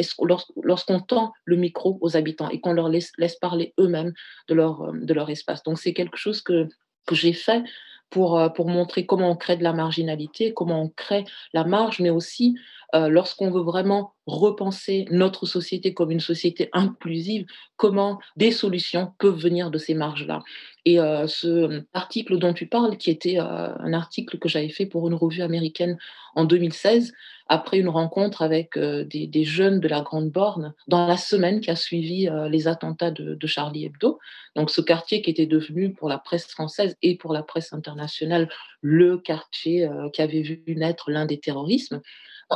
lorsqu'on tend le micro aux habitants et qu'on leur laisse, laisse parler eux-mêmes de leur, de leur espace? Donc, c'est quelque chose que, que j'ai fait pour, euh, pour montrer comment on crée de la marginalité, comment on crée la marge, mais aussi euh, lorsqu'on veut vraiment repenser notre société comme une société inclusive, comment des solutions peuvent venir de ces marges-là? Et euh, ce article dont tu parles, qui était euh, un article que j'avais fait pour une revue américaine en 2016, après une rencontre avec euh, des, jeunes de la Grande Borne, dans la semaine qui a suivi les attentats de, de, Charlie Hebdo. Donc ce quartier qui était devenu pour la presse française et pour la presse internationale le quartier qui avait vu naître l'un des terrorismes.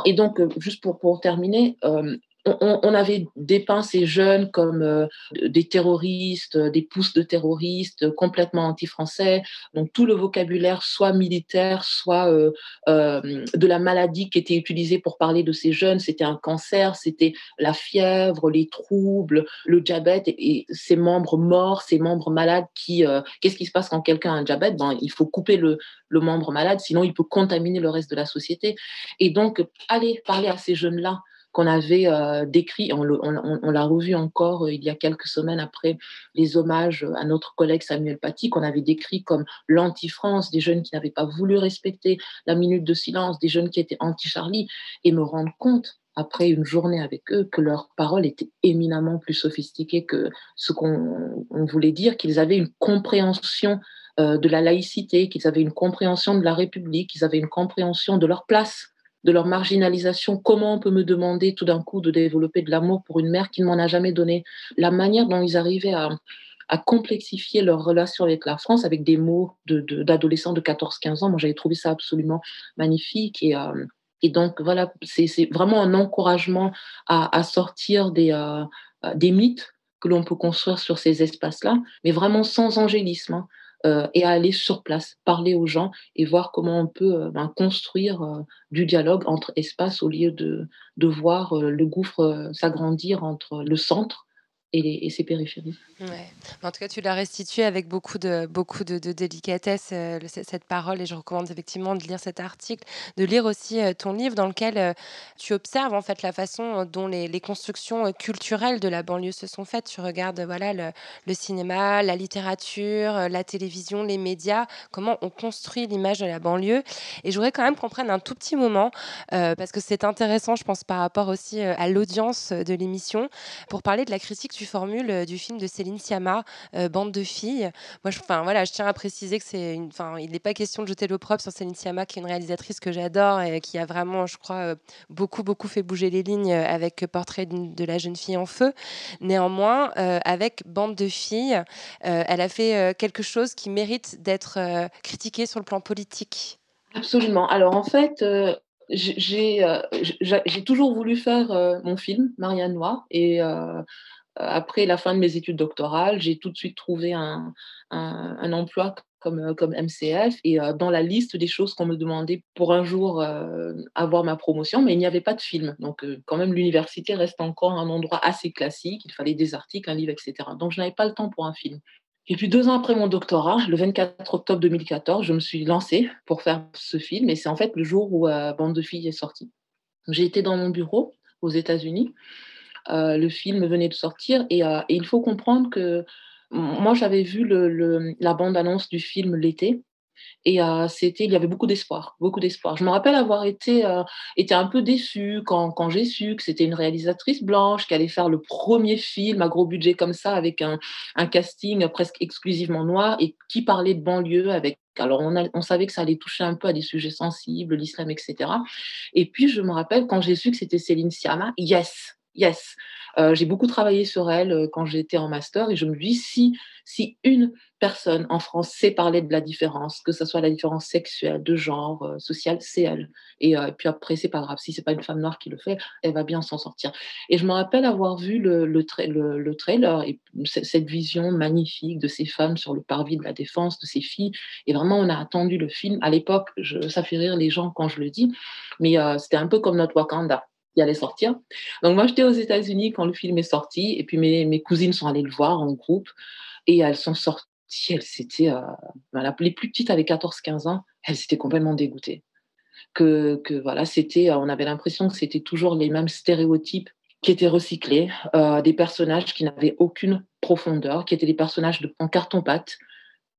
Et donc, euh, juste pour, pour terminer, euh, on, avait dépeint ces jeunes comme euh, des terroristes, des pousses de terroristes, complètement anti-français. Donc tout le vocabulaire, soit militaire, soit euh, euh, de la maladie qui était utilisé pour parler de ces jeunes, c'était un cancer, c'était la fièvre, les troubles, le diabète et, et ces membres morts, ces membres malades qui... euh, Qu'est-ce qui se passe quand quelqu'un a un diabète? Ben, Il faut couper le, le membre malade, sinon il peut contaminer le reste de la société. Et donc, aller parler à ces jeunes-là, qu'on avait euh, décrit, on, l'a revu encore euh, il y a quelques semaines après les hommages à notre collègue Samuel Paty, qu'on avait décrit comme l'anti-France, des jeunes qui n'avaient pas voulu respecter la minute de silence, des jeunes qui étaient anti-Charlie, et me rendre compte après une journée avec eux, que leurs paroles étaient éminemment plus sophistiquées que ce qu'on voulait dire, qu'ils avaient une compréhension euh, de la laïcité, qu'ils avaient une compréhension de la République, qu'ils avaient une compréhension de leur place, de leur marginalisation. Comment on peut me demander tout d'un coup de développer de l'amour pour une mère qui ne m'en a jamais donné? La manière dont ils arrivaient à, complexifier leur relation avec la France avec des mots d'adolescents de, 14-15 ans, moi j'avais trouvé ça absolument magnifique et euh, donc, voilà, c'est vraiment un encouragement à, sortir des, euh, des mythes que l'on peut construire sur ces espaces-là, mais vraiment sans angélisme, hein, euh, et à aller sur place, parler aux gens et voir comment on peut euh, ben, construire du dialogue entre espaces au lieu de, de voir le gouffre s'agrandir entre le centre et, ses périphéries. En tout cas, tu l'as restitué avec beaucoup de, beaucoup de, délicatesse, euh, cette parole, et je recommande effectivement de lire cet article, de lire aussi euh, ton livre dans lequel euh, tu observes en fait la façon dont les, les, constructions culturelles de la banlieue se sont faites. Tu regardes voilà, le, le cinéma, la littérature, la télévision, les médias, comment on construit l'image de la banlieue. Et je voudrais quand même qu'on prenne un tout petit moment, parce que c'est intéressant, je pense, par rapport aussi à l'audience de l'émission, pour parler de la critique formule euh, du film de Céline Sciamma, euh, Bande de filles. Moi, je, voilà, je tiens à préciser que c'est une, il n'est pas question de jeter l'opprobre sur Céline Sciamma, qui est une réalisatrice que j'adore et qui a vraiment, je crois, euh, beaucoup, beaucoup fait bouger les lignes avec Portrait de la jeune fille en feu. Néanmoins, avec Bande de filles, elle a fait quelque chose qui mérite d'être critiqué sur le plan politique. Absolument. Alors en fait, j'ai toujours voulu faire mon film, Marianne Noir, et après la fin de mes études doctorales, j'ai tout de suite trouvé un, emploi comme, euh, MCF et euh, dans la liste des choses qu'on me demandait pour un jour euh, avoir ma promotion, mais il n'y avait pas de film. Donc quand même, l'université reste encore un endroit assez classique. Il fallait des articles, un livre, etc. Donc je n'avais pas le temps pour un film. Et puis deux ans après mon doctorat, le 24 octobre 2014, je me suis lancée pour faire ce film et c'est en fait le jour où Bande de filles est sortie. J'ai été dans mon bureau aux États-Unis euh, le film venait de sortir euh, et, il faut comprendre que moi j'avais vu la bande-annonce du film l'été et euh, c'était, il y avait beaucoup d'espoir, beaucoup d'espoir. Je me rappelle avoir été, un peu déçue quand, j'ai su que c'était une réalisatrice blanche qui allait faire le premier film à gros budget comme ça, avec un, un casting presque exclusivement noir et qui parlait de banlieue avec alors, on, on, savait que ça allait toucher un peu à des sujets sensibles, l'islam, etc. Et puis, je me rappelle quand j'ai su que c'était Céline Sciamma, yes, yes. Euh, j'ai beaucoup travaillé sur elle euh, quand j'étais en master et je me dis si, si une personne en France sait parler de la différence, que ce soit la différence sexuelle, de genre, euh, sociale, c'est elle. Et, puis après, c'est pas grave. Si c'est pas une femme noire qui le fait, elle va bien s'en sortir. Et je me rappelle avoir vu le, le, le, trailer et cette vision magnifique de ces femmes sur le parvis de la défense, de ces filles. Et vraiment, on a attendu le film. À l'époque, ça fait rire les gens quand je le dis, mais c'était un peu comme notre Wakanda qui allait sortir. Donc moi, j'étais aux États-Unis quand le film est sorti, et puis mes, mes, cousines sont allées le voir en groupe, et elles sont sorties, elles s'étaient, euh, les plus petites avaient 14-15 ans, elles étaient complètement dégoûtées. Que, que voilà, c'était, on avait l'impression que c'était toujours les mêmes stéréotypes qui étaient recyclés, euh, des personnages qui n'avaient aucune profondeur, qui étaient des personnages de, en carton-pâte,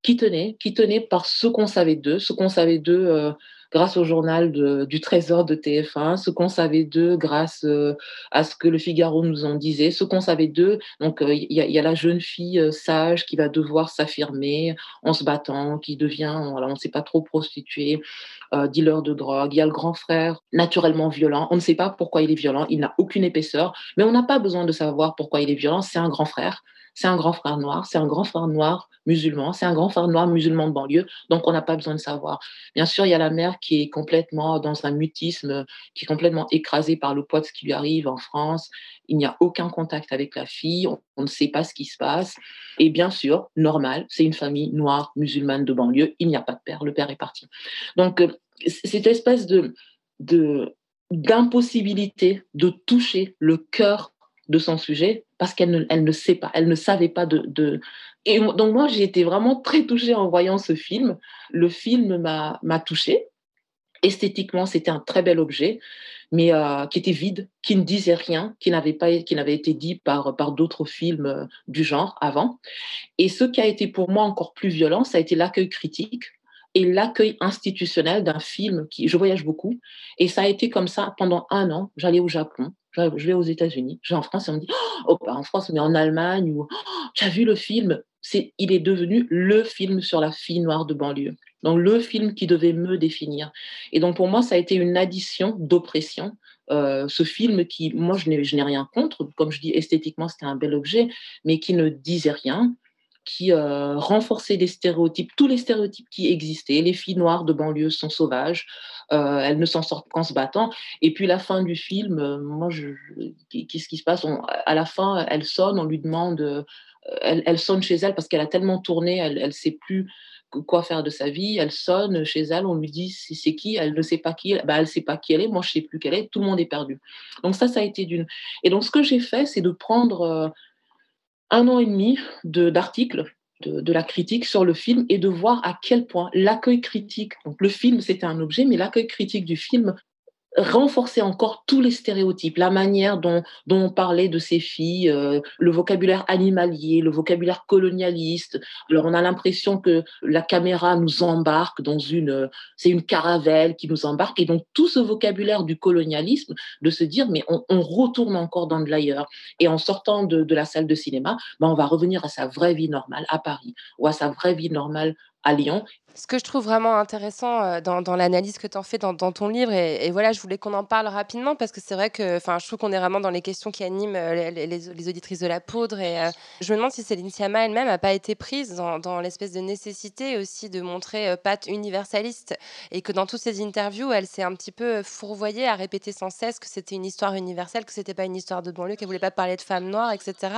qui tenaient, qui tenaient par ce qu'on savait d'eux, ce qu'on savait d'eux euh, grâce au journal du Trésor de TF1, ce qu'on savait d'eux grâce euh, à ce que le Figaro nous en disait, ce qu'on savait d'eux. Donc, euh, il y, a la jeune fille euh, sage qui va devoir s'affirmer en se battant, qui devient, on ne sait pas trop, prostituée, dealer de drogue. Il y a le grand frère naturellement violent. On ne sait pas pourquoi il est violent, il n'a aucune épaisseur, mais on n'a pas besoin de savoir pourquoi il est violent. C'est un grand frère c'est un grand frère noir, c'est un grand frère noir musulman, c'est un grand frère noir musulman de banlieue, donc on n'a pas besoin de savoir. Bien sûr, il y a la mère qui est complètement dans un mutisme, qui est complètement écrasée par le poids de ce qui lui arrive en France. Il n'y a aucun contact avec la fille, on, ne sait pas ce qui se passe. Et bien sûr, normal, c'est une famille noire musulmane de banlieue, il n'y a pas de père, le père est parti. Donc, euh, cette espèce de, d'impossibilité de toucher le cœur de son sujet parce qu'elle ne, elle ne sait pas, elle ne savait pas de, de... Et donc moi, j'ai été vraiment très touchée en voyant ce film. Le film m'a touchée esthétiquement, c'était un très bel objet, mais euh, qui était vide, qui ne disait rien, qui n'avait pas, qui n'avait été dit par par d'autres films euh, du genre avant. Et ce qui a été pour moi encore plus violent, ça a été l'accueil critique et l'accueil institutionnel d'un film qui, je voyage beaucoup, et ça a été comme ça pendant un an. J'allais au Japon, je vais aux États-Unis, je vais en France et on me dit, oh, pas en France, mais en Allemagne, ou oh, tu as vu le film? C'est, Il est devenu le film sur la fille noire de banlieue. Donc le film qui devait me définir. Et donc pour moi, ça a été une addition d'oppression. Euh, ce film qui, moi, je n'ai rien contre, comme je dis, esthétiquement, c'était un bel objet, mais qui ne disait rien, qui euh, renforçait les stéréotypes, tous les stéréotypes qui existaient. Les filles noires de banlieue sont sauvages, euh, elles ne s'en sortent qu'en se battant. Et puis la fin du film, euh, moi, qu'est-ce qui se passe? À la fin, elle sonne, on lui demande, elle, sonne chez elle parce qu'elle a tellement tourné, elle ne sait plus quoi faire de sa vie. Elle sonne chez elle, on lui dit c'est qui, elle ne sait pas qui, bah, elle ne sait pas qui elle est, moi je ne sais plus qui elle est, tout le monde est perdu. Donc ça, ça a été d'une. Et donc ce que j'ai fait, c'est de prendre un an et demi d'articles de, de, la critique sur le film et de voir à quel point l'accueil critique, donc le film c'était un objet, mais l'accueil critique du film renforcer encore tous les stéréotypes, la manière dont, on parlait de ces filles, euh, le vocabulaire animalier, le vocabulaire colonialiste. Alors on a l'impression que la caméra nous embarque dans une, c'est une caravelle qui nous embarque, et donc tout ce vocabulaire du colonialisme, de se dire mais on, retourne encore dans de l'ailleurs, et en sortant de, de, la salle de cinéma, ben on va revenir à sa vraie vie normale à Paris ou à sa vraie vie normale à Lyon ce que je trouve vraiment intéressant euh, dans, dans l'analyse que tu en fais dans, dans, ton livre, et, voilà, je voulais qu'on en parle rapidement parce que c'est vrai que je trouve qu'on est vraiment dans les questions qui animent euh, les, les, auditrices de la poudre. Et euh, je me demande si Céline Sciamma elle-même n'a pas été prise dans, dans l'espèce de nécessité aussi de montrer euh, patte universaliste et que dans toutes ces interviews, elle s'est un petit peu fourvoyée à répéter sans cesse que c'était une histoire universelle, que c'était pas une histoire de banlieue, qu'elle voulait pas parler de femmes noires, etc.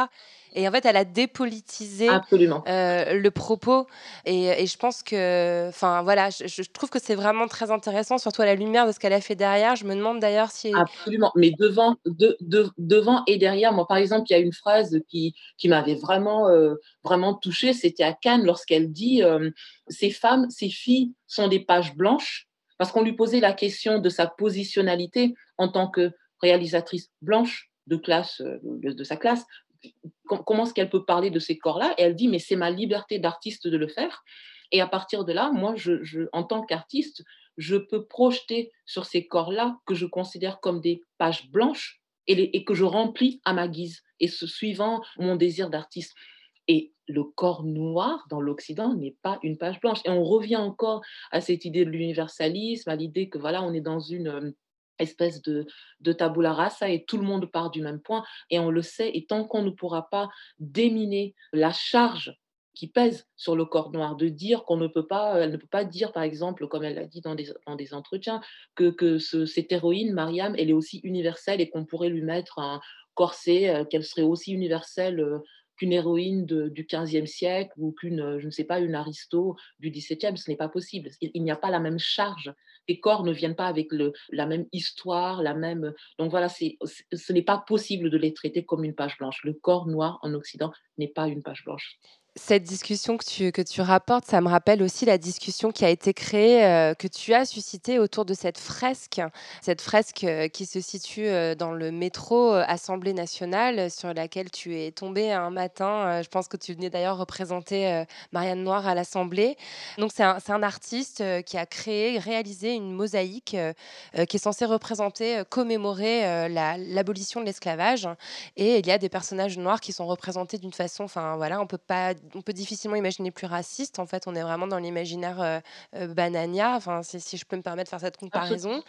Et en fait, elle a dépolitisé le propos. Et, et, je pense que enfin voilà, je, trouve que c'est vraiment très intéressant, surtout à la lumière de ce qu'elle a fait derrière. Je me demande d'ailleurs si. Absolument, mais devant, de, devant et derrière, moi par exemple, il y a une phrase qui, m'avait vraiment, euh, vraiment touchée, c'était à Cannes lorsqu'elle dit euh, Ces femmes, ces filles sont des pages blanches, parce qu'on lui posait la question de sa positionnalité en tant que réalisatrice blanche de classe, euh, de, sa classe, comment est-ce qu'elle peut parler de ces corps-là? Et elle dit, mais c'est ma liberté d'artiste de le faire. Et à partir de là, moi, en tant qu'artiste, je peux projeter sur ces corps-là que je considère comme des pages blanches et, que je remplis à ma guise, et suivant mon désir d'artiste. Et le corps noir dans l'Occident n'est pas une page blanche. Et on revient encore à cette idée de l'universalisme, à l'idée que voilà, on est dans une euh, espèce de, de tabula rasa et tout le monde part du même point et on le sait et tant qu'on ne pourra pas déminer la charge qui pèse sur le corps noir, de dire qu'on ne peut pas, elle ne peut pas dire, par exemple, comme elle l'a dit dans des, dans des entretiens, que, que ce, cette héroïne, Mariam, elle est aussi universelle et qu'on pourrait lui mettre un corset, euh, qu'elle serait aussi universelle euh, qu'une héroïne du 15e siècle ou qu'une, euh, je ne sais pas, une aristo du 17e. Ce n'est pas possible. Il, n'y a pas la même charge. Les corps ne viennent pas avec le, la même histoire, la même. Donc voilà, c'est, ce n'est pas possible de les traiter comme une page blanche. Le corps noir en Occident n'est pas une page blanche cette discussion que tu, que tu rapportes, ça me rappelle aussi la discussion qui a été créée, euh, que tu as suscitée autour de cette fresque, cette fresque euh, qui se situe euh, dans le métro Assemblée nationale, sur laquelle tu es tombée un matin. je pense que tu venais d'ailleurs représenter Marianne Noire à l'Assemblée. Donc c'est un, un, artiste qui a créé, réalisé une mosaïque qui est censée représenter, commémorer l'abolition de l'esclavage. Et il y a des personnages noirs qui sont représentés d'une façon, enfin voilà, on peut pas on peut difficilement imaginer plus raciste. En fait, on est vraiment dans l'imaginaire euh, euh, banania, enfin, si je peux me permettre de faire cette comparaison.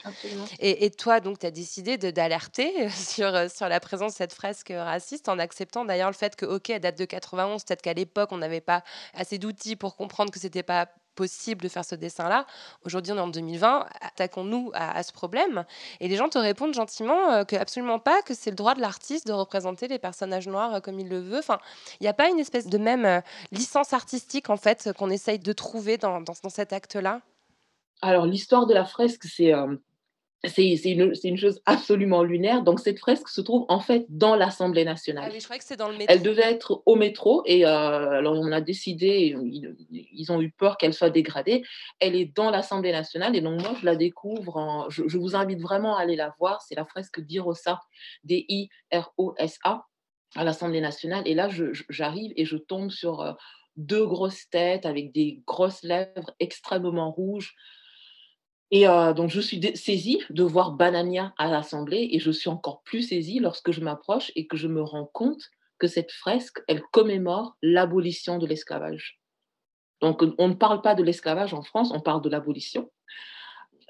Et, toi, donc, tu as décidé d'alerter sur, euh, sur la présence de cette fresque raciste en acceptant d'ailleurs le fait que, OK, elle date de 91, peut-être qu'à l'époque, on n'avait pas assez d'outils pour comprendre que c'était pas possible de faire ce dessin-là. Aujourd'hui, on est en 2020, attaquons-nous à, ce problème. Et les gens te répondent gentiment euh, que absolument pas, que c'est le droit de l'artiste de représenter les personnages noirs euh, comme il le veut. Enfin, il n'y a pas une espèce de même euh, licence artistique en fait qu'on essaye de trouver dans, dans, cet acte-là? Alors l'histoire de la fresque, c'est c'est une, une, chose absolument lunaire. Donc, cette fresque se trouve en fait dans l'Assemblée nationale. Ah oui, je crois que c'est dans le métro. Elle devait être au métro et euh, alors on a décidé, ils, ont eu peur qu'elle soit dégradée. Elle est dans l'Assemblée nationale et donc moi, je la découvre. En, je, je, vous invite vraiment à aller la voir. C'est la fresque d'Irosa, D-I-R-O-S-A, à l'Assemblée nationale. Et là, j'arrive et je tombe sur euh, deux grosses têtes avec des grosses lèvres extrêmement rouges. Et euh, donc, je suis saisie de voir Banania à l'Assemblée et je suis encore plus saisie lorsque je m'approche et que je me rends compte que cette fresque, elle commémore l'abolition de l'esclavage. Donc, on ne parle pas de l'esclavage en France, on parle de l'abolition.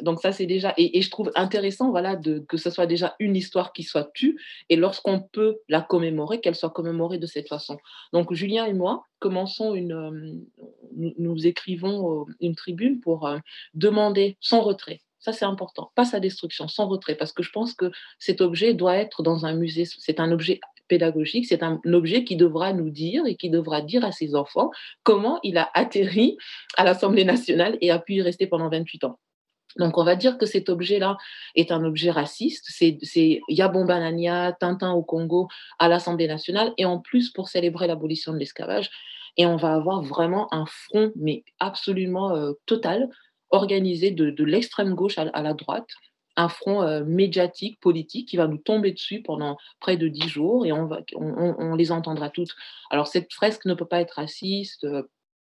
Donc ça, c'est déjà... Et, je trouve intéressant voilà, que ce soit déjà une histoire qui soit tue, et lorsqu'on peut la commémorer, qu'elle soit commémorée de cette façon. Donc Julien et moi commençons une... Euh, nous, écrivons euh, une tribune pour euh, demander son retrait. Ça, c'est important. Pas sa destruction, son retrait, parce que je pense que cet objet doit être dans un musée. C'est un objet pédagogique, c'est un objet qui devra nous dire et qui devra dire à ses enfants comment il a atterri à l'Assemblée nationale et a pu y rester pendant 28 ans. Donc, on va dire que cet objet-là est un objet raciste. C'est Yabon Banania, Tintin au Congo, à l'Assemblée nationale, et en plus pour célébrer l'abolition de l'esclavage. Et on va avoir vraiment un front, mais absolument euh, total, organisé de, l'extrême gauche à, la droite, un front euh, médiatique, politique, qui va nous tomber dessus pendant près de dix jours, et on, les entendra toutes. Alors, cette fresque ne peut pas être raciste, euh,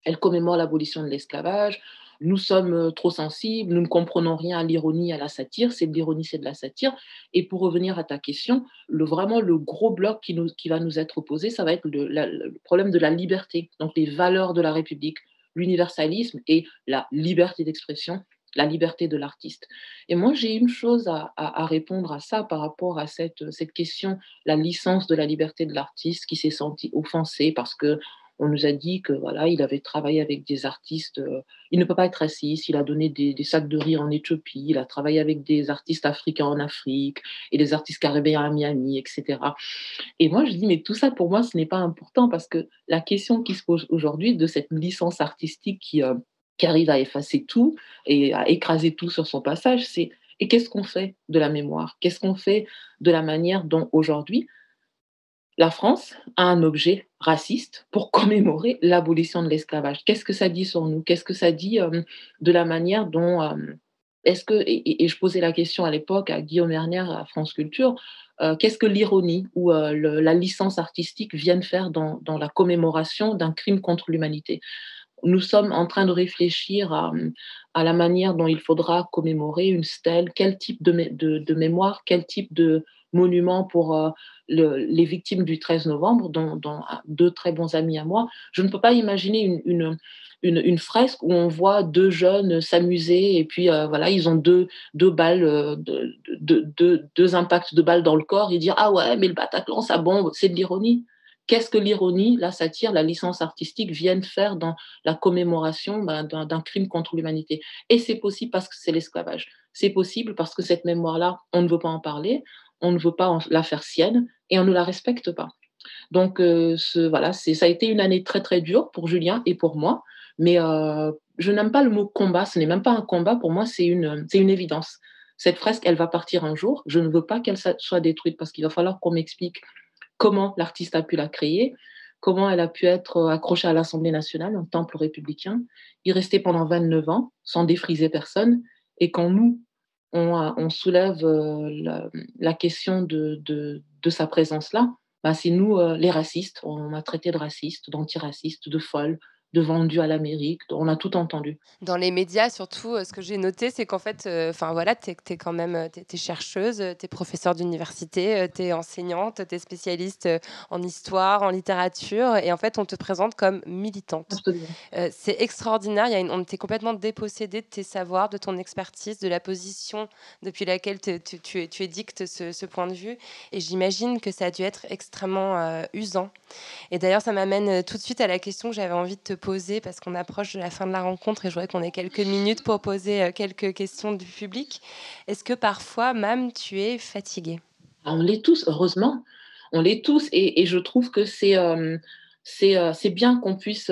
elle commémore l'abolition de l'esclavage nous sommes euh, trop sensibles, nous ne comprenons rien à l'ironie, à la satire, c'est de l'ironie, c'est de la satire. Et pour revenir à ta question, le, vraiment le gros bloc qui, va nous être opposé, ça va être le, problème de la liberté, donc les valeurs de la République, l'universalisme et la liberté d'expression, la liberté de l'artiste. Et moi, j'ai une chose à, répondre à ça par rapport à cette, cette question, la licence de la liberté de l'artiste qui s'est senti offensé parce que on nous a dit que voilà, il avait travaillé avec des artistes. Euh, il ne peut pas être raciste. Il a donné des, sacs de riz en Éthiopie. Il a travaillé avec des artistes africains en Afrique et des artistes caribéens à Miami, etc. Et moi, je dis mais tout ça pour moi, ce n'est pas important parce que la question qui se pose aujourd'hui de cette licence artistique qui euh, qui arrive à effacer tout et à écraser tout sur son passage, c'est et qu'est-ce qu'on fait de la mémoire? Qu'est-ce qu'on fait de la manière dont aujourd'hui la France a un objet raciste pour commémorer l'abolition de l'esclavage. Qu'est-ce que ça dit sur nous? Qu'est-ce que ça dit euh, de la manière dont... Euh, est-ce que, et, je posais la question à l'époque à Guillaume Erner à France Culture, euh, qu'est-ce que l'ironie ou la licence artistique viennent faire dans, la commémoration d'un crime contre l'humanité? Nous sommes en train de réfléchir à, la manière dont il faudra commémorer une stèle, quel type de mémoire, quel type de, monument pour les victimes du 13 novembre, dont, deux très bons amis à moi. Je ne peux pas imaginer une, fresque où on voit deux jeunes s'amuser et puis euh, voilà, ils ont deux, balles, euh, deux, impacts de balles dans le corps et dire Ah ouais, mais le Bataclan, ça bombe, c'est de l'ironie. Qu'est-ce que l'ironie, la satire, la licence artistique viennent faire dans la commémoration ben, d'un crime contre l'humanité Et c'est possible parce que c'est l'esclavage. C'est possible parce que cette mémoire-là, on ne veut pas en parler on ne veut pas la faire sienne et on ne la respecte pas. Donc euh, ce, voilà, ça a été une année très très dure pour Julien et pour moi, mais euh, je n'aime pas le mot combat, ce n'est même pas un combat, pour moi c'est une, une évidence. Cette fresque, elle va partir un jour, je ne veux pas qu'elle soit détruite parce qu'il va falloir qu'on m'explique comment l'artiste a pu la créer, comment elle a pu être accrochée à l'Assemblée nationale, un temple républicain, y rester pendant 29 ans sans défriser personne, et quand nous, on, soulève euh, la, question de, sa présence-là, bah, c'est nous, euh, les racistes. On m'a traité de raciste, d'antiraciste, de folle, de vendu à l'Amérique. On a tout entendu. Dans les médias, surtout, euh, ce que j'ai noté, c'est qu'en fait, euh, enfin voilà, tu es, quand même euh, es, chercheuse, tu es professeure d'université, tu es enseignante, tu es spécialiste en histoire, en littérature, et en fait, on te présente comme militante. c'est extraordinaire. Il y a une, on t'est complètement dépossédé de tes savoirs, de ton expertise, de la position depuis laquelle tu, tu, tu édictes ce, ce, point de vue. Et j'imagine que ça a dû être extrêmement usant. Et d'ailleurs, ça m'amène tout de suite à la question que j'avais envie de te poser parce qu'on approche de la fin de la rencontre et je voudrais qu'on ait quelques minutes pour poser euh, quelques questions du public. Est-ce que parfois, même, tu es fatiguée? Ah, On l'est tous, heureusement. On l'est tous et, je trouve que c'est euh, euh, bien qu'on puisse.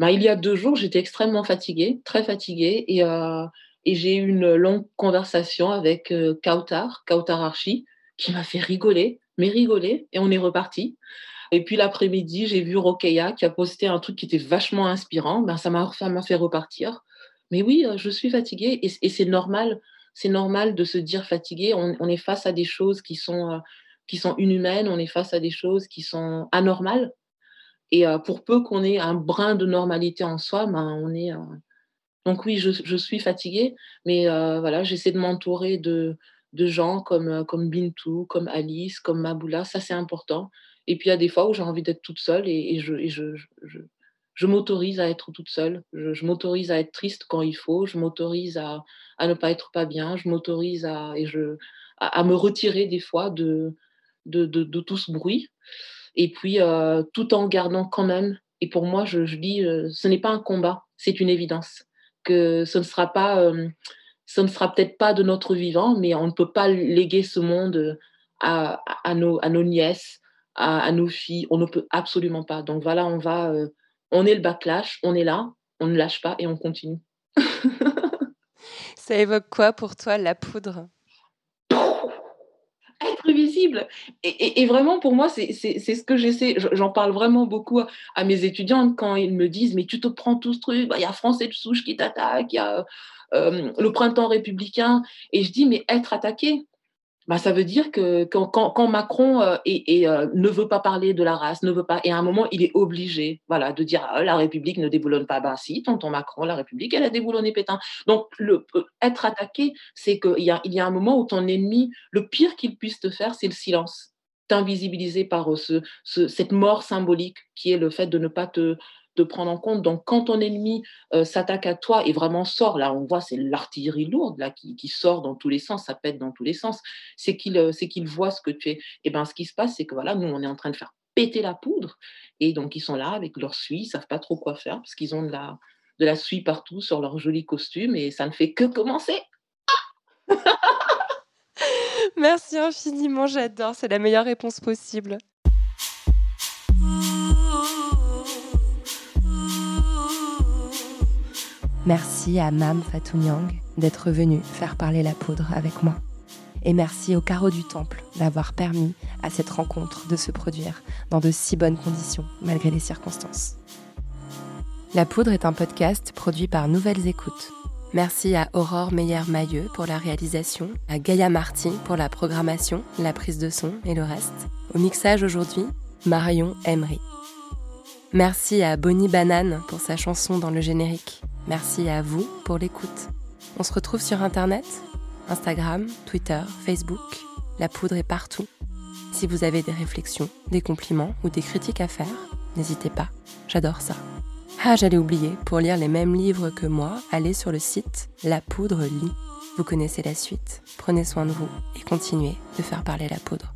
Bah, il y a deux jours, j'étais extrêmement fatiguée, très fatiguée et j'ai eu une longue conversation avec euh, Kautar, Kautar Archi, qui m'a fait rigoler, mais rigoler, et on est reparti. Et puis l'après-midi, j'ai vu Rokeya qui a posté un truc qui était vachement inspirant. Ben, ça m'a fait repartir. Mais oui, euh, je suis fatiguée et, c'est normal. C'est normal de se dire fatigué. On, est face à des choses qui sont, euh, qui sont inhumaines. On est face à des choses qui sont anormales. Et euh, pour peu qu'on ait un brin de normalité en soi, ben, on est. Donc oui, je, je, suis fatiguée, mais voilà, j'essaie de m'entourer de, de gens comme, comme Bintou, comme Alice, comme Maboula. Ça, c'est important. Et puis il y a des fois où j'ai envie d'être toute seule et, je, m'autorise à être toute seule. Je, m'autorise à être triste quand il faut. Je m'autorise à, ne pas être pas bien. Je m'autorise à, et à, me retirer des fois de, tout ce bruit. Et puis euh, tout en gardant quand même. Et pour moi, je, dis, euh, ce n'est pas un combat, c'est une évidence que ce ne sera pas, euh, ce ne sera peut-être pas de notre vivant, mais on ne peut pas léguer ce monde à nos nièces, à, nos filles. On ne peut absolument pas. Donc voilà, on va, euh, on est le backlash, on est là, on ne lâche pas et on continue. Ça évoque quoi pour toi la poudre? Être visible. Et, vraiment, pour moi, c'est ce que j'essaie. J'en parle vraiment beaucoup à, mes étudiantes quand ils me disent Mais tu te prends tout ce truc, bah, il y a Français de souche qui t'attaque, il y a euh, le printemps républicain. Et je dis Mais être attaqué, bah, ça veut dire que quand, Macron euh, euh, ne veut pas parler de la race, ne veut pas, et à un moment, il est obligé voilà, de dire ah, la République ne déboulonne pas. Ben si, tonton Macron, la République, elle a déboulonné Pétain. Donc, le, euh, être attaqué, c'est qu'il y a, un moment où ton ennemi, le pire qu'il puisse te faire, c'est le silence. T'invisibiliser par ce, ce, cette mort symbolique qui est le fait de ne pas te, de prendre en compte. Donc, quand ton ennemi euh, s'attaque à toi et vraiment sort, là, on voit, c'est l'artillerie lourde là qui, sort dans tous les sens, ça pète dans tous les sens. C'est qu'il euh, voit ce que tu es. Et ben, ce qui se passe, c'est que voilà, nous, on est en train de faire péter la poudre. Et donc, ils sont là avec leur suie, ils savent pas trop quoi faire parce qu'ils ont de la, de la suie partout sur leur joli costume et ça ne fait que commencer. Merci infiniment, j'adore. C'est la meilleure réponse possible. Merci à Mam Fatouniang d'être venue faire parler la poudre avec moi. Et merci au carreau du temple d'avoir permis à cette rencontre de se produire dans de si bonnes conditions malgré les circonstances. La poudre est un podcast produit par Nouvelles Écoutes. Merci à Aurore Meyer-Mailleux pour la réalisation, à Gaïa Martin pour la programmation, la prise de son et le reste. Au mixage aujourd'hui, Marion Emery. Merci à Bonnie Banane pour sa chanson dans le générique. Merci à vous pour l'écoute. On se retrouve sur Internet, Instagram, Twitter, Facebook. La poudre est partout. Si vous avez des réflexions, des compliments ou des critiques à faire, n'hésitez pas. J'adore ça. Ah, j'allais oublier, pour lire les mêmes livres que moi, allez sur le site La Poudre Lit. Vous connaissez la suite. Prenez soin de vous et continuez de faire parler la poudre.